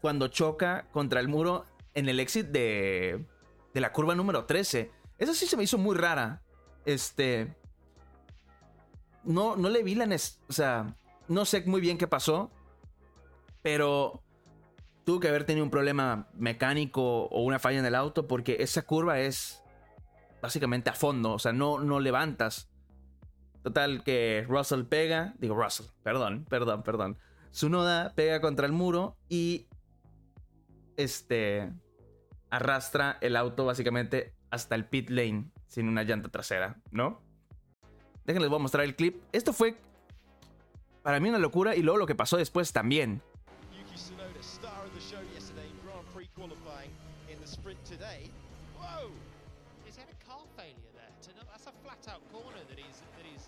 cuando choca contra el muro en el exit de, de la curva número 13. Eso sí se me hizo muy rara. Este. No, no le vi la. O sea, no sé muy bien qué pasó. Pero tuvo que haber tenido un problema mecánico o una falla en el auto porque esa curva es básicamente a fondo. O sea, no, no levantas. Total que Russell pega. Digo, Russell, perdón, perdón, perdón. Su noda pega contra el muro y. Este arrastra el auto básicamente hasta el pit lane sin una llanta trasera, ¿no? Déjenles voy a mostrar el clip. Esto fue para mí una locura y luego lo que pasó después también. today. Whoa! He's had a car failure there. To not, that's a flat out corner that he's that he's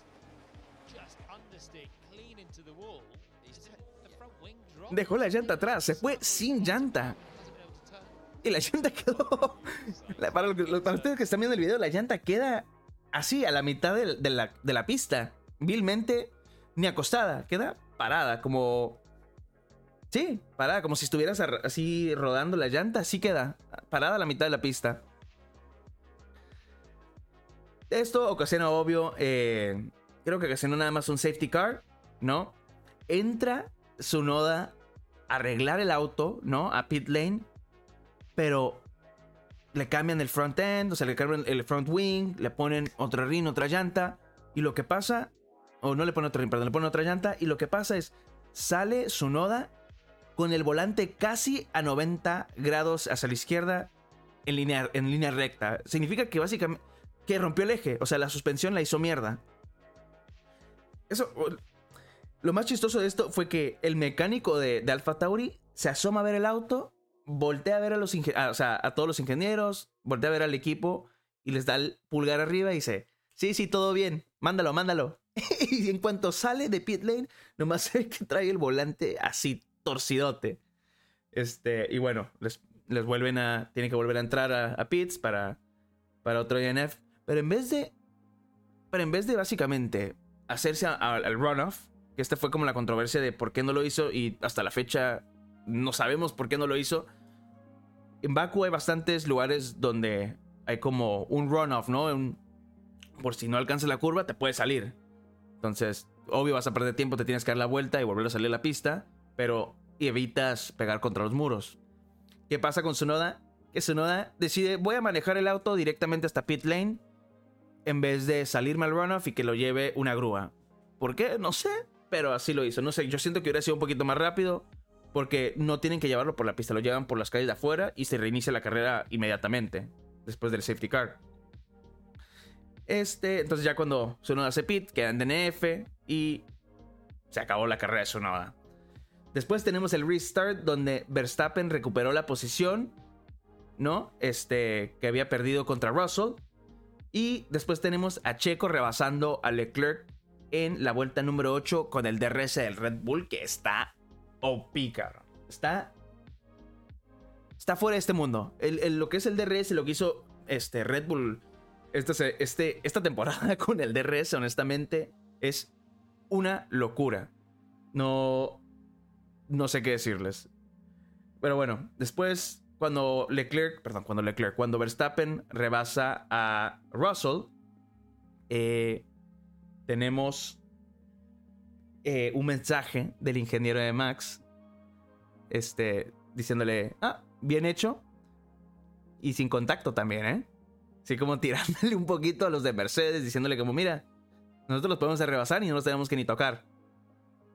just understick clean into the wall. He's the front wing dropped. Dejó la llanta atrás, se fue sin llanta. Y la llanta quedó. para, ustedes que están viendo el video, la llanta queda así, a la mitad de, la, de la pista. Vilmente, ni acostada, queda parada, como. Sí, parada, como si estuvieras así rodando la llanta, así queda, parada a la mitad de la pista. Esto ocasiona, obvio, eh, creo que ocasionó nada más un safety car, ¿no? Entra Sunoda a arreglar el auto, ¿no? A pit lane, pero le cambian el front end, o sea, le cambian el front wing, le ponen otro rin, otra llanta, y lo que pasa, o no le ponen otro rin, perdón, le ponen otra llanta, y lo que pasa es, sale Sunoda con el volante casi a 90 grados hacia la izquierda en línea, en línea recta. Significa que básicamente que rompió el eje, o sea, la suspensión la hizo mierda. Eso, lo más chistoso de esto fue que el mecánico de, de Alpha Tauri se asoma a ver el auto, voltea a ver a los a- o sea, a todos los ingenieros, voltea a ver al equipo y les da el pulgar arriba y dice, sí, sí, todo bien, mándalo, mándalo. y en cuanto sale de pit lane, nomás ve que trae el volante así torcidote. Este, y bueno, les, les vuelven a, tienen que volver a entrar a, a pits para, para otro INF. Pero en vez de, pero en vez de básicamente hacerse al runoff, que esta fue como la controversia de por qué no lo hizo y hasta la fecha no sabemos por qué no lo hizo. En Baku hay bastantes lugares donde hay como un runoff, ¿no? Un- por si no alcanzas la curva, te puedes salir. Entonces, obvio, vas a perder tiempo, te tienes que dar la vuelta y volver a salir a la pista, pero evitas pegar contra los muros. ¿Qué pasa con Sonoda? Que Sonoda decide, voy a manejar el auto directamente hasta pit lane en vez de salirme al runoff y que lo lleve una grúa. ¿Por qué? No sé, pero así lo hizo. No sé, yo siento que hubiera sido un poquito más rápido porque no tienen que llevarlo por la pista, lo llevan por las calles de afuera y se reinicia la carrera inmediatamente después del safety car. Este, entonces ya cuando Sonoda hace pit, queda en DNF y se acabó la carrera de Sonoda. Después tenemos el restart donde Verstappen recuperó la posición, ¿no? Este, que había perdido contra Russell. Y después tenemos a Checo rebasando a Leclerc en la vuelta número 8 con el DRS del Red Bull que está OP, cabrón. Está. Está fuera de este mundo. El- el- lo que es el DRS, lo que hizo este Red Bull este, este- esta temporada con el DRS, honestamente, es una locura. No. No sé qué decirles. Pero bueno, después, cuando Leclerc, perdón, cuando Leclerc, cuando Verstappen rebasa a Russell, eh, tenemos eh, un mensaje del ingeniero de Max, este, diciéndole, ah, bien hecho, y sin contacto también, ¿eh? Así como tirándole un poquito a los de Mercedes, diciéndole como, mira, nosotros los podemos rebasar y no los tenemos que ni tocar.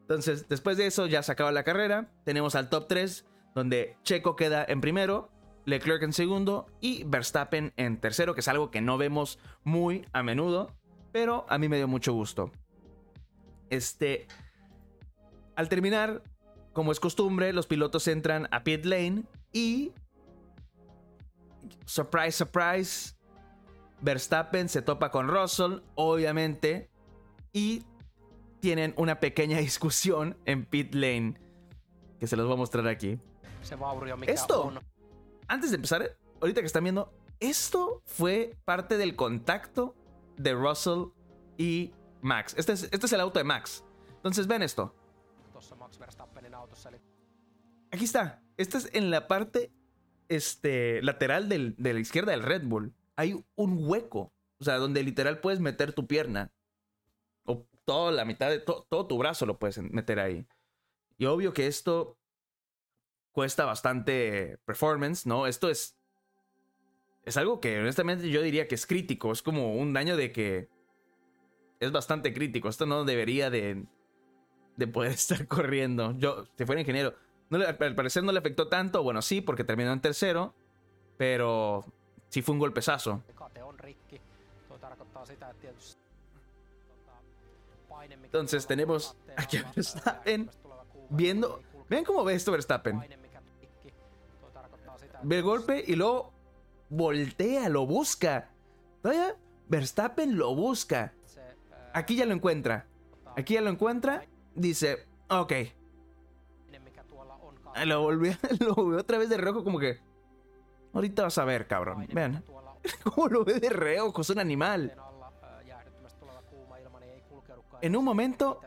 Entonces, después de eso ya se acaba la carrera. Tenemos al top 3, donde Checo queda en primero, Leclerc en segundo y Verstappen en tercero, que es algo que no vemos muy a menudo, pero a mí me dio mucho gusto. Este, al terminar, como es costumbre, los pilotos entran a pit lane y surprise, surprise, Verstappen se topa con Russell, obviamente, y tienen una pequeña discusión en pit lane que se los voy a mostrar aquí. se mikä Esto. Antes de empezar, ahorita que están viendo, esto fue parte del contacto de Russell y Max. Este es, este es el auto de Max. Entonces ven esto. Aquí está. Esta es en la parte este, lateral del- de la izquierda del Red Bull. Hay un hueco. O sea, donde literal puedes meter tu pierna. O toda la mitad de to- todo tu brazo lo puedes meter ahí. Y obvio que esto cuesta bastante performance, ¿no? Esto es. Es algo que honestamente yo diría que es crítico. Es como un daño de que. Es bastante crítico. Esto no debería de. De poder estar corriendo. Yo, si fuera ingeniero. Al parecer no le afectó tanto. Bueno, sí, porque terminó en tercero. Pero sí fue un golpezazo. Entonces tenemos aquí a Verstappen Viendo. Vean cómo ve esto Verstappen. Ve el golpe y luego voltea, lo busca. Verstappen lo busca. Aquí ya lo encuentra. Aquí ya lo encuentra. Dice, ok. Lo volvió, lo volvió otra vez de reojo como que... Ahorita vas a ver, cabrón. Vean. ¿Cómo lo ve de reojo? Es un animal. En un momento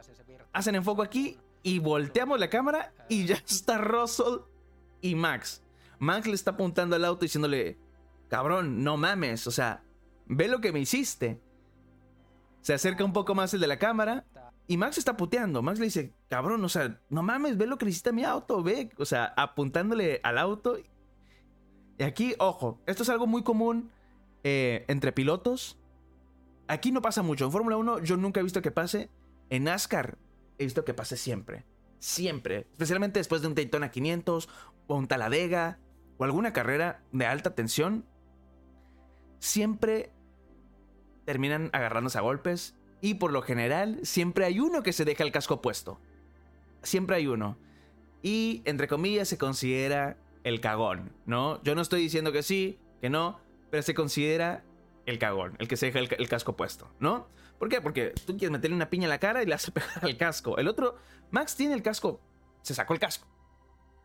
hacen enfoque aquí y volteamos la cámara y ya está Russell y Max. Max le está apuntando al auto diciéndole, cabrón, no mames, o sea, ve lo que me hiciste. Se acerca un poco más el de la cámara y Max está puteando. Max le dice, cabrón, o sea, no mames, ve lo que le hiciste a mi auto, ve, o sea, apuntándole al auto. Y aquí, ojo, esto es algo muy común eh, entre pilotos. Aquí no pasa mucho. En Fórmula 1 yo nunca he visto que pase. En NASCAR he visto que pase siempre. Siempre. Especialmente después de un Daytona 500 o un Taladega o alguna carrera de alta tensión. Siempre terminan agarrándose a golpes. Y por lo general siempre hay uno que se deja el casco puesto. Siempre hay uno. Y entre comillas se considera el cagón, ¿no? Yo no estoy diciendo que sí, que no, pero se considera el cagón, el que se deja el, casco puesto, ¿no? ¿Por qué? Porque tú quieres meterle una piña en la cara y le hace pegar al casco. El otro, Max tiene el casco, se sacó el casco.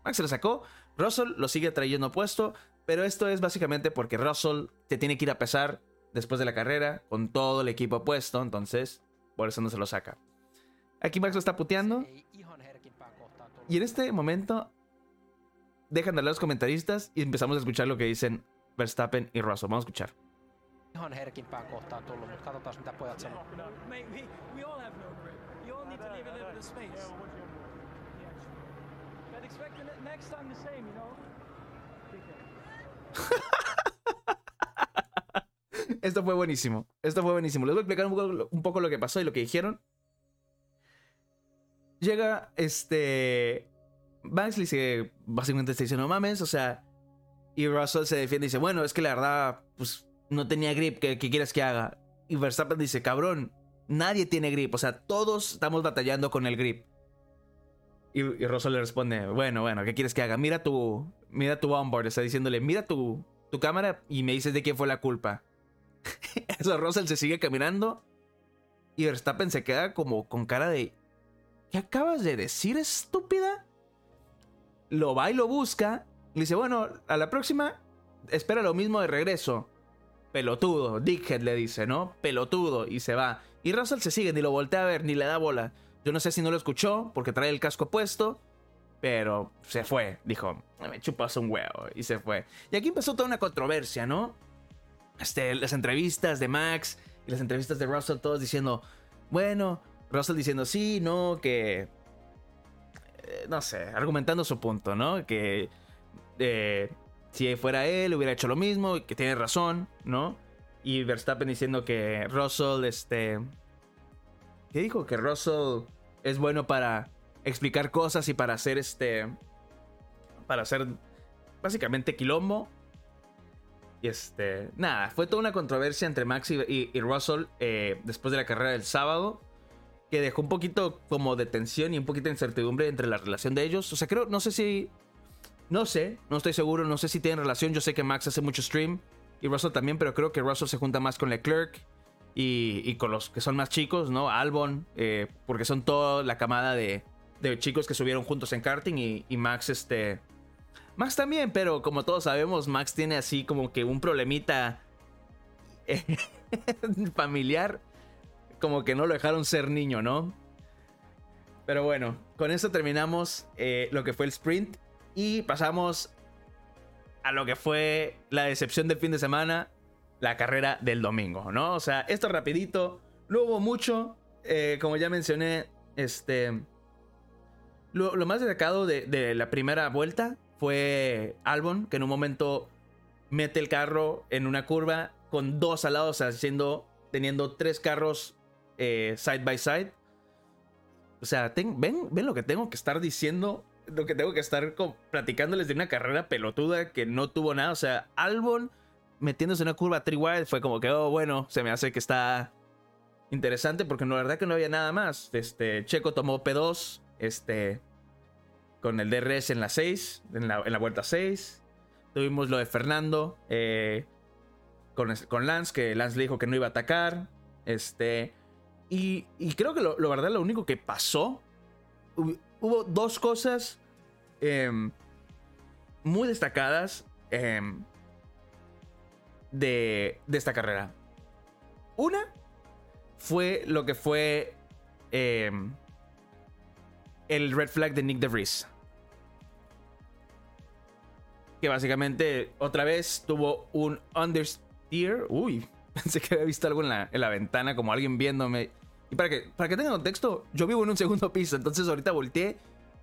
Max se lo sacó, Russell lo sigue trayendo puesto, pero esto es básicamente porque Russell te tiene que ir a pesar después de la carrera con todo el equipo puesto, entonces por eso no se lo saca. Aquí Max lo está puteando y en este momento dejan de hablar los comentaristas y empezamos a escuchar lo que dicen Verstappen y Russell. Vamos a escuchar. Ihan herkimpään kohtaan tullut, mutta katsotaan mitä pojat sanoo. Esto fue buenísimo. Esto fue buenísimo. Les voy a explicar un poco, lo que pasó y lo que dijeron. Llega este. Max le dice, básicamente está diciendo, mames, o sea. Y Russell se defiende y dice, bueno, es que la verdad, pues no tenía grip, ¿qué, quieres que haga? Y Verstappen dice, cabrón, nadie tiene grip, o sea, todos estamos batallando con el grip. Y, y Russell le responde, bueno, bueno, ¿qué quieres que haga? Mira tu, mira tu onboard, está diciéndole, mira tu, tu cámara y me dices de quién fue la culpa. Eso, Russell se sigue caminando y Verstappen se queda como con cara de, ¿qué acabas de decir, estúpida? Lo va y lo busca. Le dice, bueno, a la próxima, espera lo mismo de regreso. Pelotudo, dickhead le dice, ¿no? Pelotudo, y se va. Y Russell se sigue, ni lo voltea a ver, ni le da bola. Yo no sé si no lo escuchó, porque trae el casco puesto, pero se fue. Dijo, me chupas un huevo, y se fue. Y aquí empezó toda una controversia, ¿no? Este, las entrevistas de Max y las entrevistas de Russell, todos diciendo, bueno, Russell diciendo, sí, no, que... eh, no sé, argumentando su punto, ¿no? Que eh, si fuera él hubiera hecho lo mismo, que tiene razón, ¿no? Y Verstappen diciendo que Russell, este... ¿Qué dijo? Que Russell es bueno para explicar cosas y para hacer este... Para hacer básicamente quilombo. Y este... Nada, fue toda una controversia entre Max y, Russell eh, después de la carrera del sábado. Que dejó un poquito como de tensión y un poquito de incertidumbre entre la relación de ellos. O sea, creo, no sé si no sé, no estoy seguro, no sé si tienen relación. Yo sé que Max hace mucho stream y Russell también, pero creo que Russell se junta más con Leclerc y, y con los que son más chicos, ¿no? Albon, eh, porque son toda la camada de, de chicos que subieron juntos en karting y, y Max, este. Max también, pero como todos sabemos, Max tiene así como que un problemita eh, familiar, como que no lo dejaron ser niño, ¿no? Pero bueno, con eso terminamos eh, lo que fue el sprint. Y pasamos a lo que fue la decepción del fin de semana, la carrera del domingo, ¿no? O sea, esto rapidito, no hubo mucho, eh, como ya mencioné, este... Lo, más destacado de, de la primera vuelta fue Albon, que en un momento mete el carro en una curva con dos al lado, teniendo tres carros eh, side by side. O sea, ven, ven lo que tengo que estar diciendo lo que tengo que estar platicándoles de una carrera pelotuda que no tuvo nada. O sea, Albon metiéndose en una curva three wide fue como que, oh, bueno, se me hace que está interesante porque no, la verdad que no había nada más. Este, Checo tomó P2, este, con el DRS en la 6, en la, en la vuelta 6. Tuvimos lo de Fernando eh, con, con Lance, que Lance le dijo que no iba a atacar. Este. Y, y creo que lo, lo verdad, lo único que pasó. Hubo, dos cosas em, muy destacadas em, de, de esta carrera. Una fue lo que fue em, el red flag de Nick DeVries. Que básicamente otra vez tuvo un understeer. Uy, pensé que había visto algo en la, en la ventana, como alguien viéndome. Y para que, para que tengan contexto, yo vivo en un segundo piso, entonces ahorita volteé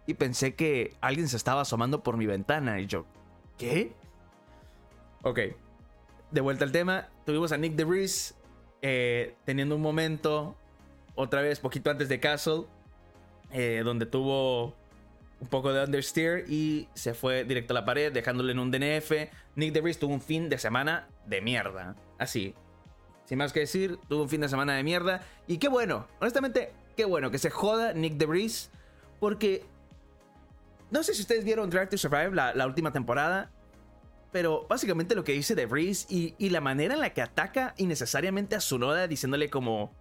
y pensé que alguien se estaba asomando por mi ventana. Y yo, ¿qué? Ok, de vuelta al tema, tuvimos a Nick DeVries eh, teniendo un momento, otra vez, poquito antes de Castle, eh, donde tuvo un poco de understeer y se fue directo a la pared, dejándole en un DNF. Nick DeVries tuvo un fin de semana de mierda. Así. Sin más que decir, tuvo un fin de semana de mierda. Y qué bueno, honestamente, qué bueno que se joda Nick DeVries. Porque. No sé si ustedes vieron Drive to Survive, la, última temporada. Pero básicamente lo que dice DeVries y, y la manera en la que ataca innecesariamente a Sunoda diciéndole como.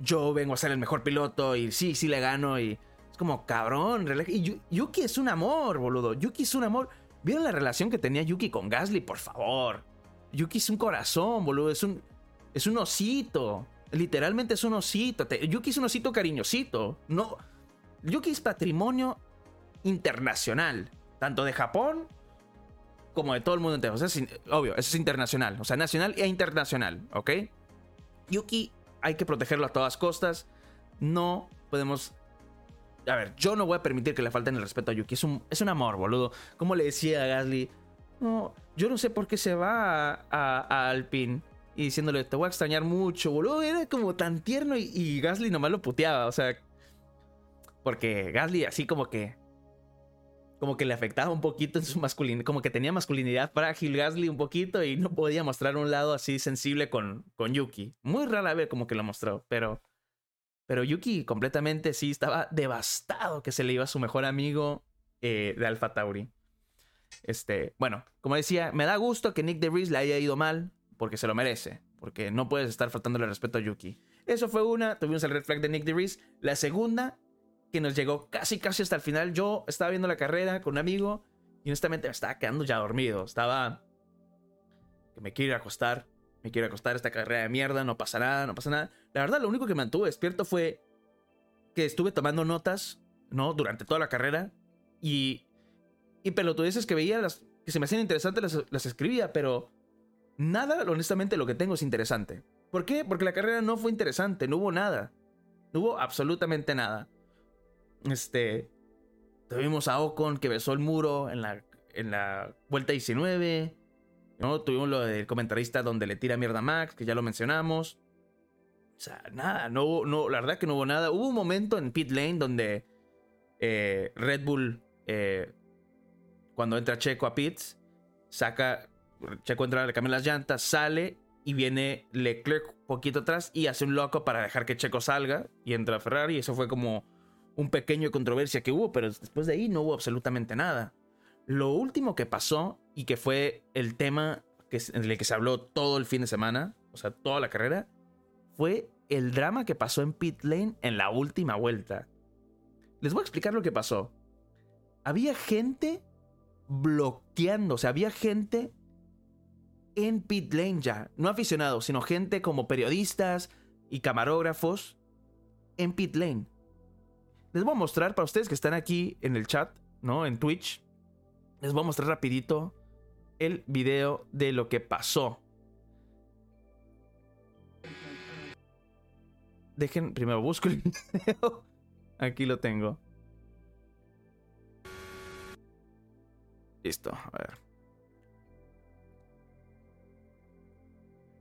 Yo vengo a ser el mejor piloto y sí, sí le gano y. Es como, cabrón. Y Yu- Yuki es un amor, boludo. Yuki es un amor. ¿Vieron la relación que tenía Yuki con Gasly? Por favor. Yuki es un corazón, boludo. Es un. Es un osito. Literalmente es un osito. Yuki es un osito cariñosito. No. Yuki es patrimonio internacional. Tanto de Japón como de todo el mundo entero. O sea, es obvio, eso es internacional. O sea, nacional e internacional, ¿ok? Yuki hay que protegerlo a todas costas. No podemos a ver, yo no voy a permitir que le falten el respeto a Yuki. Es un, es un amor, boludo. Como le decía a Gasly, no, yo no sé por qué se va a, a- Alpine. Y diciéndole, te voy a extrañar mucho, boludo. Era como tan tierno y, y Gasly nomás lo puteaba. O sea, porque Gasly así como que... Como que le afectaba un poquito en su masculinidad. Como que tenía masculinidad frágil Gasly un poquito y no podía mostrar un lado así sensible con, con Yuki. Muy rara vez como que lo mostró, pero... Pero Yuki completamente sí estaba devastado que se le iba a su mejor amigo eh, de Alpha Tauri. Este, bueno, como decía, me da gusto que Nick DeVries le haya ido mal porque se lo merece. Porque no puedes estar faltándole respeto a Yuki. Eso fue una, tuvimos el red flag de Nick DeVries. La segunda, que nos llegó casi casi hasta el final. Yo estaba viendo la carrera con un amigo y honestamente me estaba quedando ya dormido. Estaba... Que me quiero acostar. Me quiero acostar esta carrera de mierda. No pasa nada, no pasa nada. La verdad, lo único que me mantuvo despierto fue que estuve tomando notas, ¿no? Durante toda la carrera. Y, y pelotudeces que veía, las, que se me hacían interesantes, las, las escribía, pero nada, honestamente, lo que tengo es interesante. ¿Por qué? Porque la carrera no fue interesante, no hubo nada. No hubo absolutamente nada. Este. Tuvimos a Ocon que besó el muro en la, en la vuelta 19. ¿no? Tuvimos lo del comentarista donde le tira mierda a Max, que ya lo mencionamos. O sea, nada, no, no, la verdad que no hubo nada. Hubo un momento en pit lane donde eh, Red Bull, eh, cuando entra Checo a pits, saca, Checo entra, le cambia las llantas, sale y viene Leclerc poquito atrás y hace un loco para dejar que Checo salga y entra Ferrari. Eso fue como un pequeño controversia que hubo, pero después de ahí no hubo absolutamente nada. Lo último que pasó y que fue el tema que, en el que se habló todo el fin de semana, o sea, toda la carrera, fue el drama que pasó en pit lane en la última vuelta. Les voy a explicar lo que pasó. Había gente bloqueando, o sea, había gente en pit lane ya, no aficionados, sino gente como periodistas y camarógrafos en pit lane. Les voy a mostrar para ustedes que están aquí en el chat, ¿no? En Twitch. Les voy a mostrar rapidito el video de lo que pasó. Dejen, primero busco el video. Aquí lo tengo. Listo, a ver.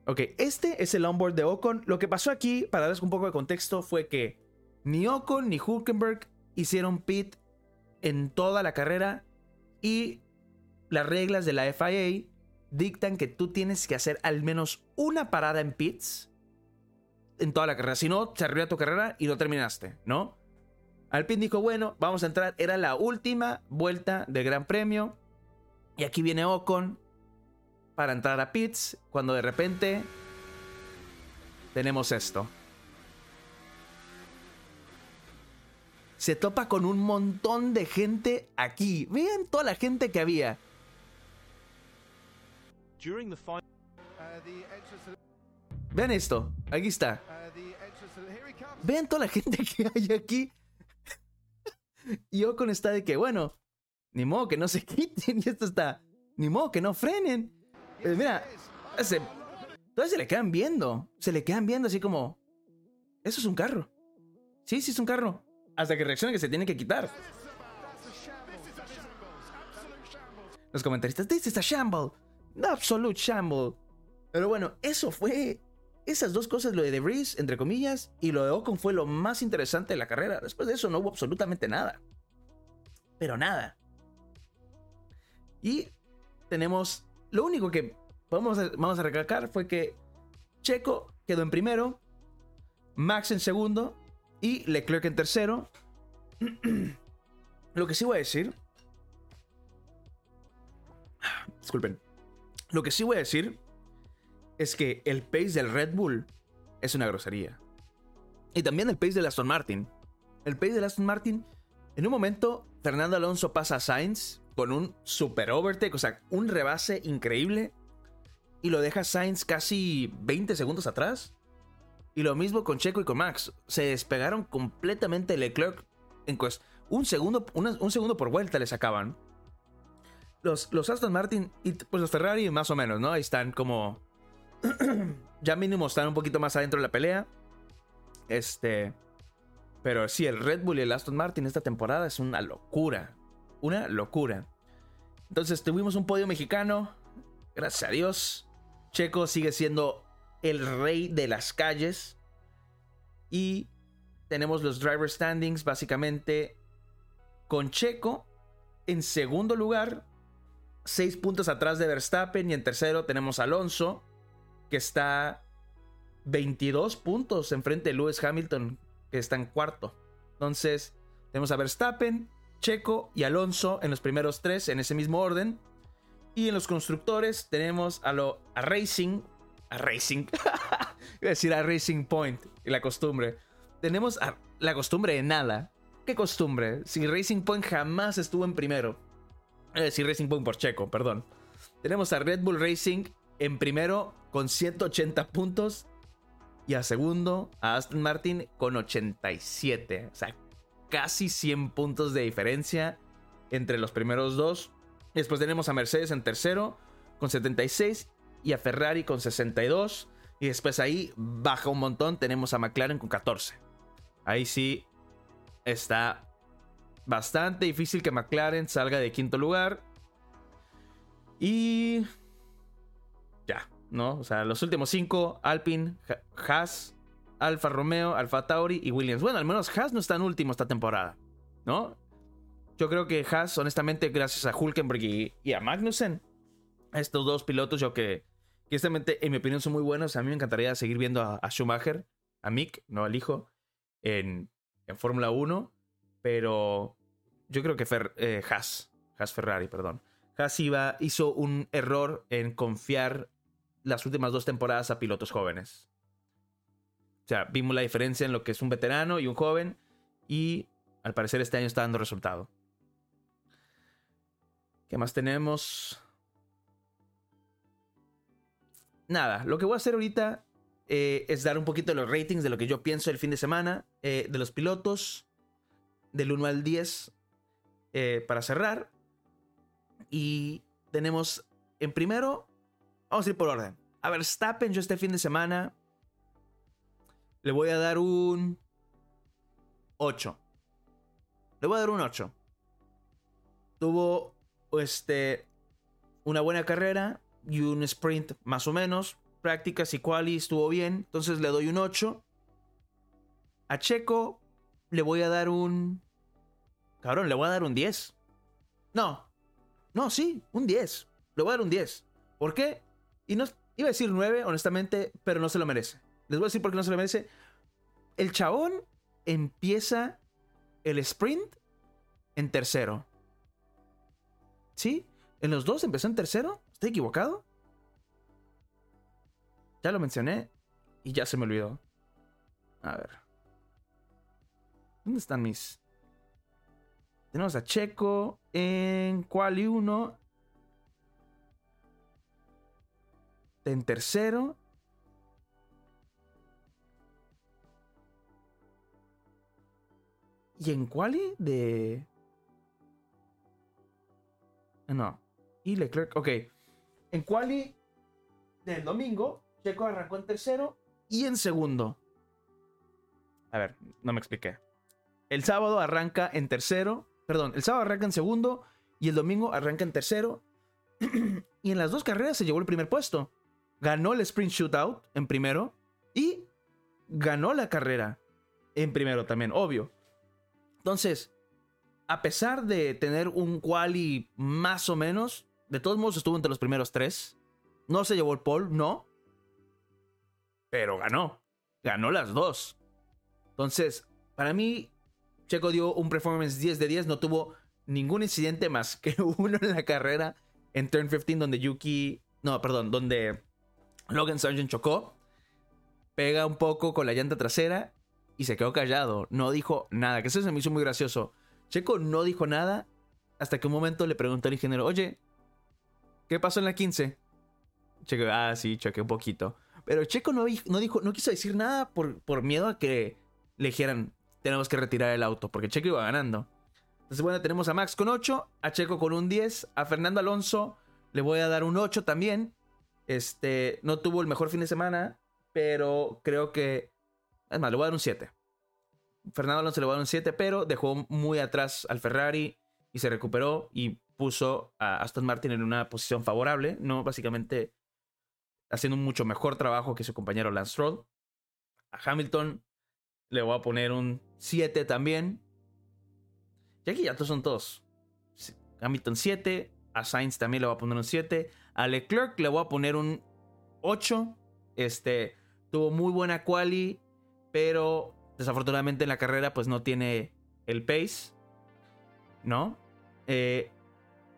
Ok, este es el onboard de Ocon. Lo que pasó aquí, para darles un poco de contexto, fue que ni Ocon ni Hulkenberg hicieron pit en toda la carrera y las reglas de la FIA dictan que tú tienes que hacer al menos una parada en pits en toda la carrera. Si no, se arruina tu carrera y no terminaste, ¿no? Alpine dijo, bueno, vamos a entrar. Era la última vuelta del Gran Premio. Y aquí viene Ocon para entrar a pits cuando de repente tenemos esto. Se topa con un montón de gente aquí. Vean toda la gente que había. Vean esto. Aquí está. Vean toda la gente que hay aquí. Y Ocon está de que, bueno, ni modo que no se quiten. Y esto está, ni modo que no frenen. Eh, mira, se, todavía se le quedan viendo. Se le quedan viendo así como, eso es un carro. Sí, sí es un carro. Hasta que reacciona que se tiene que quitar. Los comentaristas, this is a shamble. Absolute shamble. Pero bueno, eso fue. Esas dos cosas, lo de Debris, entre comillas, y lo de Ocon fue lo más interesante de la carrera. Después de eso no hubo absolutamente nada. Pero nada. Y tenemos. Lo único que vamos vamos a recalcar fue que Checo quedó en primero, Max en segundo y Leclerc en tercero. Lo que sí voy a decir. Disculpen. Lo que sí voy a decir es que el pace del Red Bull es una grosería. Y también el pace del Aston Martin. El pace del Aston Martin, en un momento, Fernando Alonso pasa a Sainz con un super overtake, o sea, un rebase increíble. Y lo deja Sainz casi 20 segundos atrás. Y lo mismo con Checo y con Max. Se despegaron completamente Leclerc. En un, segundo, una- un segundo por vuelta le sacaban. Los, los Aston Martin y pues los Ferrari más o menos, ¿no? Ahí están como... ya mínimo están un poquito más adentro de la pelea. Este... Pero sí, el Red Bull y el Aston Martin esta temporada es una locura. Una locura. Entonces tuvimos un podio mexicano. Gracias a Dios. Checo sigue siendo el rey de las calles. Y tenemos los driver standings básicamente con Checo en segundo lugar. Seis puntos atrás de Verstappen. Y en tercero tenemos Alonso. Que está 22 puntos enfrente de Lewis Hamilton. Que está en cuarto. Entonces tenemos a Verstappen, Checo y Alonso en los primeros tres en ese mismo orden. Y en los constructores tenemos a, lo, a Racing. Racing. Iba a decir a Racing Point. Y la costumbre. Tenemos a la costumbre de nada. ¿Qué costumbre? Si Racing Point jamás estuvo en primero. Es decir, Racing Point por Checo, perdón. Tenemos a Red Bull Racing en primero con 180 puntos. Y a segundo a Aston Martin con 87. O sea, casi 100 puntos de diferencia entre los primeros dos. Después tenemos a Mercedes en tercero con 76 y a Ferrari con 62. Y después ahí baja un montón, tenemos a McLaren con 14. Ahí sí está bastante difícil que McLaren salga de quinto lugar. Y ya, ¿no? O sea, los últimos cinco, Alpine, Ha- Haas, Alfa Romeo, Alfa Tauri y Williams. Bueno, al menos Haas no está en último esta temporada, ¿no? Yo creo que Haas, honestamente, gracias a Hulkenberg y, y a Magnussen, estos dos pilotos, yo que, que honestamente, en mi opinión, son muy buenos. A mí me encantaría seguir viendo a, a Schumacher, a Mick, no al hijo, en, en Fórmula 1, pero yo creo que Fer- eh, Haas, Haas Ferrari, perdón. Haas iba, hizo un error en confiar las últimas dos temporadas a pilotos jóvenes. O sea, vimos la diferencia en lo que es un veterano y un joven, y al parecer este año está dando resultado. ¿Qué más tenemos? Nada, lo que voy a hacer ahorita eh, es dar un poquito de los ratings de lo que yo pienso el fin de semana, eh, de los pilotos, del 1 al 10, eh, para cerrar. Y tenemos en primero, vamos a ir por orden. A Verstappen, yo este fin de semana le voy a dar un 8. Le voy a dar un 8. Tuvo este, una buena carrera y un sprint más o menos. Prácticas y quali estuvo bien. Entonces le doy un 8. A Checo le voy a dar un... Cabrón, le voy a dar un 10. No. No, sí, un 10. Le voy a dar un 10. ¿Por qué? Y no, iba a decir 9, honestamente, pero no se lo merece. Les voy a decir por qué no se lo merece. El chabón empieza el sprint en tercero. ¿Sí? ¿En los dos empezó en tercero? ¿Estoy equivocado? Ya lo mencioné y ya se me olvidó. A ver. ¿Dónde están mis? Tenemos a Checo en Quali 1. En tercero. ¿Y en Quali de...? Ah, No. Y Leclerc, ok. En Quali del domingo, Checo arrancó en tercero y en segundo. A ver, no me expliqué. El sábado arranca en tercero. Perdón, el sábado arranca en segundo y el domingo arranca en tercero. y en las dos carreras se llevó el primer puesto. Ganó el sprint shootout en primero y ganó la carrera en primero también, obvio. Entonces, a pesar de tener un quali más o menos, de todos modos estuvo entre los primeros tres. No se llevó el pole, no. Pero ganó. Ganó las dos. Entonces, para mí, Checo dio un performance 10 de 10. No tuvo ningún incidente más que uno en la carrera en Turn 15, donde Yuki. No, perdón, donde Logan Sargent chocó. Pega un poco con la llanta trasera y se quedó callado. No dijo nada. Que eso se me hizo muy gracioso. Checo no dijo nada hasta que un momento le preguntó al ingeniero: Oye, ¿qué pasó en la 15? Checo, ah, sí, choqué un poquito. Pero Checo no, dijo, no quiso decir nada por, por miedo a que le dijeran, tenemos que retirar el auto, porque Checo iba ganando. Entonces, bueno, tenemos a Max con 8, a Checo con un 10, a Fernando Alonso le voy a dar un 8 también. Este, no tuvo el mejor fin de semana, pero creo que... Es más, le voy a dar un 7. Fernando Alonso le voy a dar un 7, pero dejó muy atrás al Ferrari y se recuperó y puso a Aston Martin en una posición favorable, ¿no? Básicamente haciendo un mucho mejor trabajo que su compañero Lance Stroll. A Hamilton le voy a poner un 7 también. Y aquí ya todos son todos. Hamilton 7. A Sainz también le voy a poner un 7. A Leclerc le voy a poner un 8. Este tuvo muy buena quali, pero desafortunadamente en la carrera pues no tiene el pace. ¿No? Eh,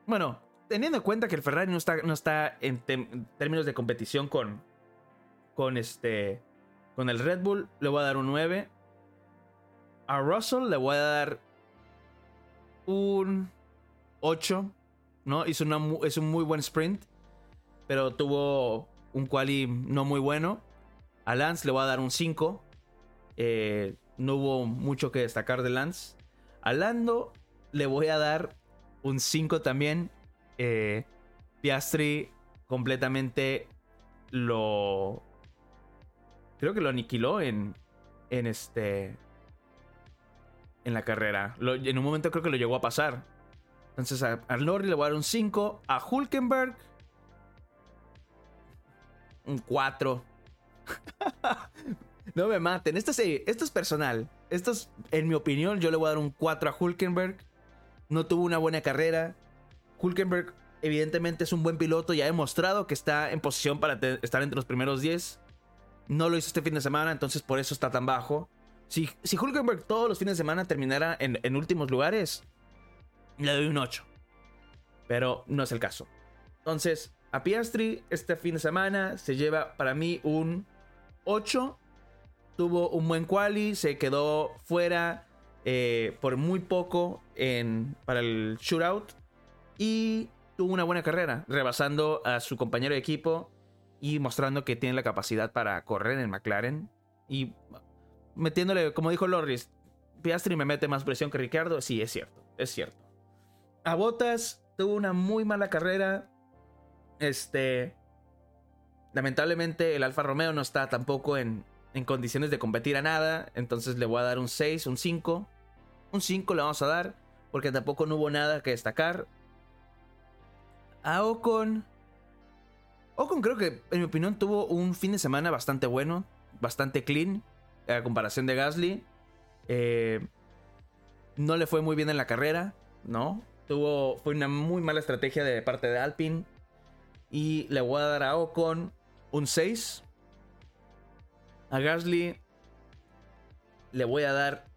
bueno, teniendo en cuenta que el Ferrari no está, no está en, términos de competición con, con este, con el Red Bull, le voy a dar un 9. A Russell le voy a dar un 8. ¿no? Hizo, una, es un muy buen sprint, pero tuvo un quali no muy bueno. A Lance le voy a dar un 5. Eh, no hubo mucho que destacar de Lance. A Lando le voy a dar un 5 también. Eh, Piastri completamente lo. Creo que lo aniquiló en. En este. En la carrera. En un momento creo que lo llegó a pasar. Entonces a, a Lorry le voy a dar un 5. A Hulkenberg. Un 4. no me maten. Esto es, esto es personal. Esto es, en mi opinión, yo le voy a dar un 4 a Hulkenberg. No tuvo una buena carrera. Hulkenberg evidentemente es un buen piloto y ha demostrado que está en posición para estar entre los primeros 10. No lo hizo este fin de semana, entonces por eso está tan bajo. Si, si Hulkenberg todos los fines de semana terminara en, en, últimos lugares, le doy un 8. Pero no es el caso. Entonces, a Piastri este fin de semana se lleva para mí un 8. Tuvo un buen quali, se quedó fuera eh, por muy poco para el shootout. Y tuvo una buena carrera, rebasando a su compañero de equipo y mostrando que tiene la capacidad para correr en McLaren. Y metiéndole, como dijo Loris, Piastri me mete más presión que Ricardo. Sí, es cierto, es cierto. A Bottas tuvo una muy mala carrera. Este. Lamentablemente, el Alfa Romeo no está tampoco en, en condiciones de competir a nada. Entonces le voy a dar un 6, un 5. Un 5 le vamos a dar. Porque tampoco no hubo nada que destacar. A Ocon. Ocon creo que, en mi opinión, tuvo un fin de semana bastante bueno. Bastante clean. A comparación de Gasly. Eh, no le fue muy bien en la carrera. ¿No? Tuvo. Fue una muy mala estrategia de parte de Alpine. Y le voy a dar a Ocon un 6. A Gasly. Le voy a dar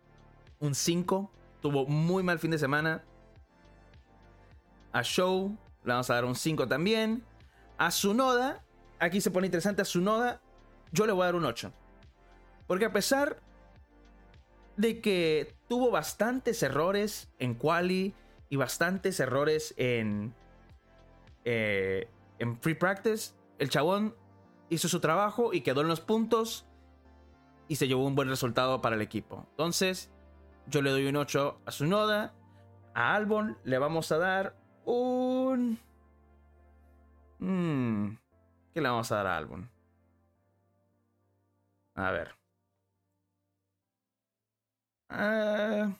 un 5. Tuvo muy mal fin de semana. A Show le vamos a dar un 5 también. A Sunoda, aquí se pone interesante a Sunoda, yo le voy a dar un 8. Porque a pesar de que tuvo bastantes errores en quali y bastantes errores en, eh, en free practice, el chabón hizo su trabajo y quedó en los puntos y se llevó un buen resultado para el equipo. Entonces, yo le doy un 8 a Sunoda. A Albon le vamos a dar un... Mm, ¿Qué le vamos a dar a Albon? A ver. Ah,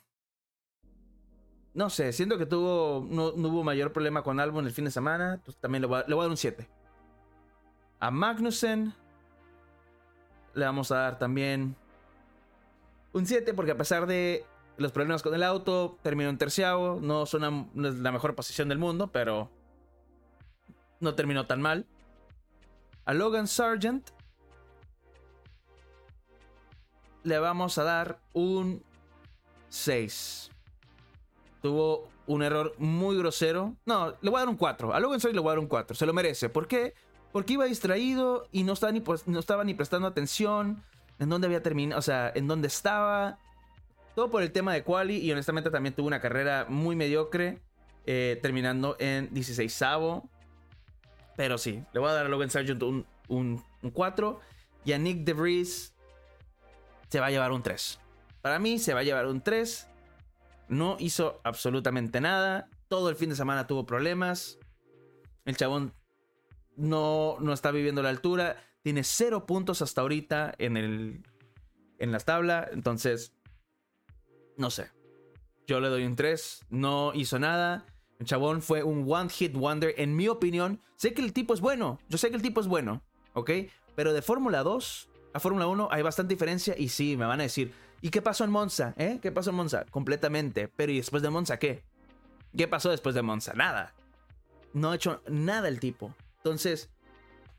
no sé, siento que tuvo no, hubo mayor problema con Albon el fin de semana. Entonces también le voy, a, le voy a dar un 7. A Magnussen le vamos a dar también un 7 porque a pesar de los problemas con el auto, terminó en terciavo. No, es la mejor posición del mundo, pero no terminó tan mal. A Logan Sargent le vamos a dar un 6. Tuvo un error muy grosero. No, le voy a dar un 4. A Logan Sargent le voy a dar un 4. Se lo merece. ¿Por qué? Porque iba distraído y no estaba ni, pues, no estaba ni prestando atención en dónde había terminado, o sea, en dónde estaba. Todo por el tema de quali y honestamente también tuvo una carrera muy mediocre, eh, terminando en 16avo. Pero sí, le voy a dar a Logan Sargent un, un, un 4 y a Nick DeVries se va a llevar un 3. Para mí se va a llevar un 3. No hizo absolutamente nada. Todo el fin de semana tuvo problemas. El chabón no, no está viviendo la altura. Tiene cero puntos hasta ahorita en, el, en la tabla. Entonces, no sé. Yo le doy un 3. No hizo nada. El chabón fue un one hit wonder. En mi opinión, sé que el tipo es bueno. Yo sé que el tipo es bueno. ¿Ok? Pero de Fórmula 2 a Fórmula 1 hay bastante diferencia. Y sí, me van a decir. ¿Y qué pasó en Monza? ¿Eh? ¿Qué pasó en Monza? Completamente. Pero ¿y después de Monza qué? ¿Qué pasó después de Monza? Nada. No ha hecho nada el tipo. Entonces,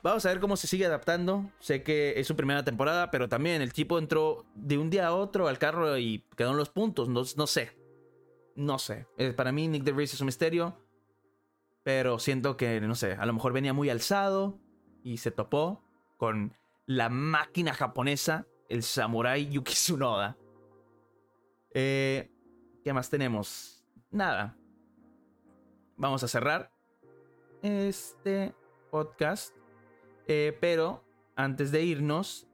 vamos a ver cómo se sigue adaptando. Sé que es su primera temporada, pero también el tipo entró de un día a otro al carro y quedó en los puntos. No, no sé. No sé. Eh, Para mí, Nick DeVries es un misterio. Pero siento que, no sé, a lo mejor venía muy alzado y se topó con la máquina japonesa, el samurai Yuki Tsunoda. Eh, ¿Qué más tenemos? Nada. Vamos a cerrar este podcast. Eh, pero antes de irnos,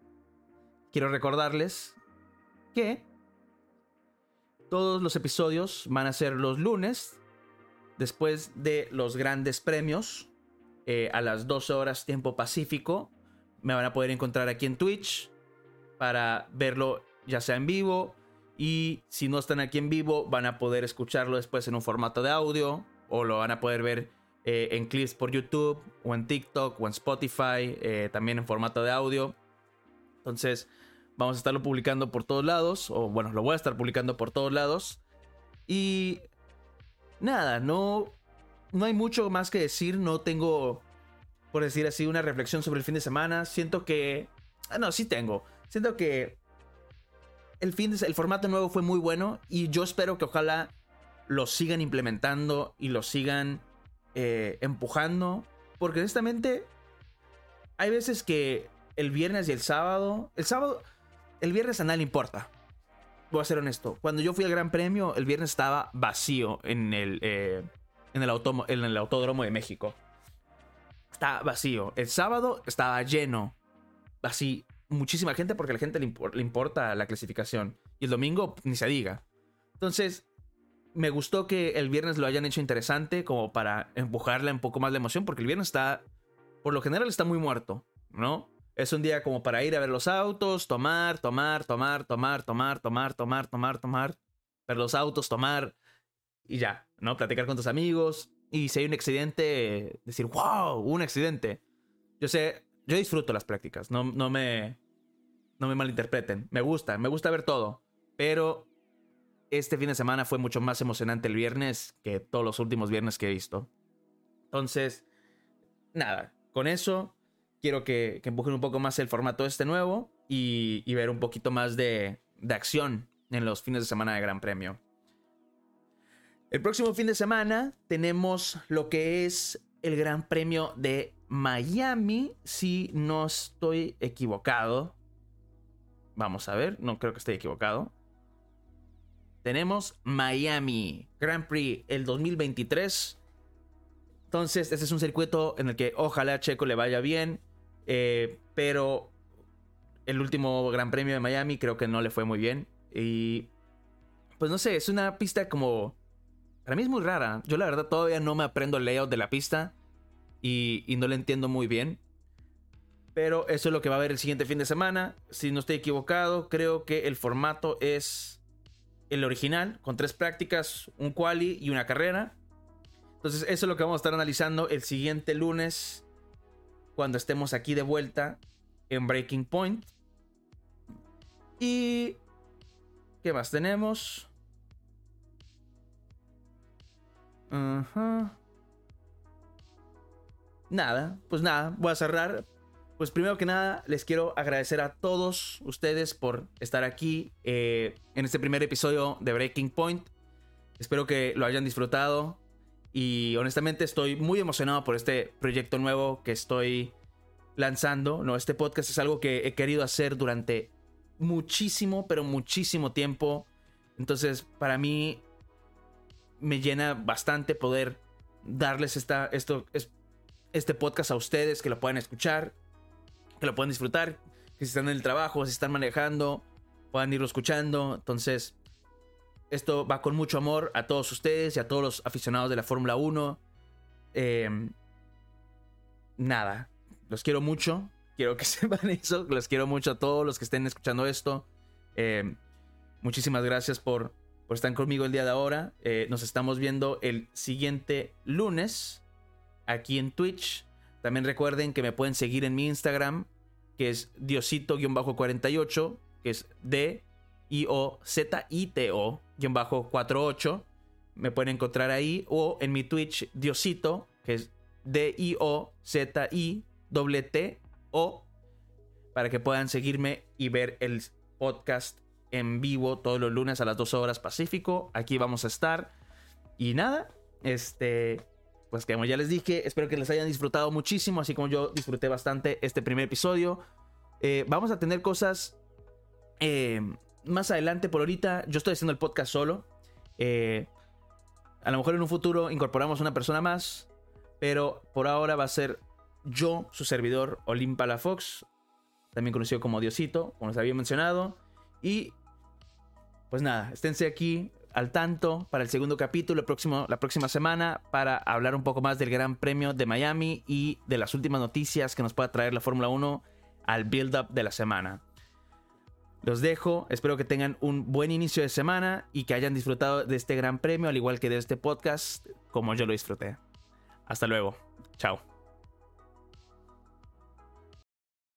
quiero recordarles que todos los episodios van a ser los lunes, después de los grandes premios, eh, a las 12 horas tiempo pacífico. Me van a poder encontrar aquí en Twitch para verlo ya sea en vivo. Y si no están aquí en vivo, van a poder escucharlo después en un formato de audio o lo van a poder ver eh, en clips por YouTube o en TikTok o en Spotify, eh, también en formato de audio. Entonces, vamos a estarlo publicando por todos lados, o bueno, lo voy a estar publicando por todos lados. Y nada, no, no hay mucho más que decir, no tengo, por decir así, una reflexión sobre el fin de semana. Siento que... Ah, no, sí tengo. Siento que el, fin de, el formato nuevo fue muy bueno y yo espero que ojalá lo sigan implementando y lo sigan eh, empujando. Porque honestamente, hay veces que el viernes y el sábado, el sábado, el viernes a nadie le importa. Voy a ser honesto. Cuando yo fui al Gran Premio, el viernes estaba vacío en el, eh, en el, en el Autódromo de México. Estaba vacío. El sábado estaba lleno. Así, muchísima gente porque a la gente le, le importa la clasificación. Y el domingo, ni se diga. Entonces, me gustó que el viernes lo hayan hecho interesante como para empujarle un poco más la emoción, porque el viernes está, por lo general está muy muerto, ¿no? Es un día como para ir a ver los autos, tomar, tomar, tomar, tomar, tomar, tomar, tomar, tomar, tomar, ver los autos, tomar y ya, ¿no? Platicar con tus amigos y si hay un accidente, decir, wow, un accidente. Yo sé, yo disfruto las prácticas, no, no me, no me malinterpreten, me gusta, me gusta ver todo, pero este fin de semana fue mucho más emocionante el viernes que todos los últimos viernes que he visto. Entonces, nada, con eso quiero que, empujen un poco más el formato este nuevo y, y ver un poquito más de, de acción en los fines de semana de Gran Premio. El próximo fin de semana tenemos lo que es el Gran Premio de Miami, si no estoy equivocado. Vamos a ver, no creo que esté equivocado. Tenemos Miami Grand Prix el 2023. Entonces, este es un circuito en el que ojalá a Checo le vaya bien. eh, pero el último Gran Premio de Miami creo que no le fue muy bien. Y pues no sé, es una pista como... Para mí es muy rara. Yo la verdad todavía no me aprendo el layout de la pista. Y, no le entiendo muy bien. Pero eso es lo que va a haber el siguiente fin de semana. Si no estoy equivocado, creo que el formato es el original, con tres prácticas, un quali y una carrera. Entonces, eso es lo que vamos a estar analizando el siguiente lunes, cuando estemos aquí de vuelta en Breaking Point. Y. ¿Qué más tenemos? Nada, pues nada, voy a cerrar. Pues primero que nada, les quiero agradecer a todos ustedes por estar aquí eh, en este primer episodio de Breaking Point. Espero que lo hayan disfrutado. Y honestamente estoy muy emocionado por este proyecto nuevo que estoy lanzando. No, este podcast es algo que he querido hacer durante muchísimo, pero muchísimo tiempo. Entonces, para mí me llena bastante poder darles esta, esto, es- este podcast a ustedes, que lo puedan escuchar, que lo puedan disfrutar, que si están en el trabajo, si están manejando, puedan irlo escuchando. Entonces, esto va con mucho amor a todos ustedes y a todos los aficionados de la Fórmula 1. Eh, nada, los quiero mucho. Quiero que sepan eso. Los quiero mucho a todos los que estén escuchando esto. Eh, muchísimas gracias por, por estar conmigo el día de ahora. Eh, nos estamos viendo el siguiente lunes aquí en Twitch. También recuerden que me pueden seguir en mi Instagram, que es Diosito-48, que es D-I-O-Z-I-T-O-48. Me pueden encontrar ahí. O en mi Twitch, Diosito, que es D-I-O-Z-I-T-O. Para que puedan seguirme y ver el podcast en vivo todos los lunes a las 2 horas Pacífico. Aquí vamos a estar. Y nada, este pues como ya les dije, espero que les hayan disfrutado muchísimo, así como yo disfruté bastante este primer episodio. Eh, vamos a tener cosas eh, más adelante, por ahorita yo estoy haciendo el podcast solo. Eh, a lo mejor en un futuro incorporamos una persona más, pero por ahora va a ser yo, su servidor, Olimpa la Fox, también conocido como Diosito, como les había mencionado. Y pues nada, esténse aquí al tanto para el segundo capítulo próximo, la próxima semana para hablar un poco más del Gran Premio de Miami y de las últimas noticias que nos pueda traer la Fórmula 1 al build-up de la semana. Los dejo, espero que tengan un buen inicio de semana y que hayan disfrutado de este Gran Premio al igual que de este podcast como yo lo disfruté. Hasta luego, chao.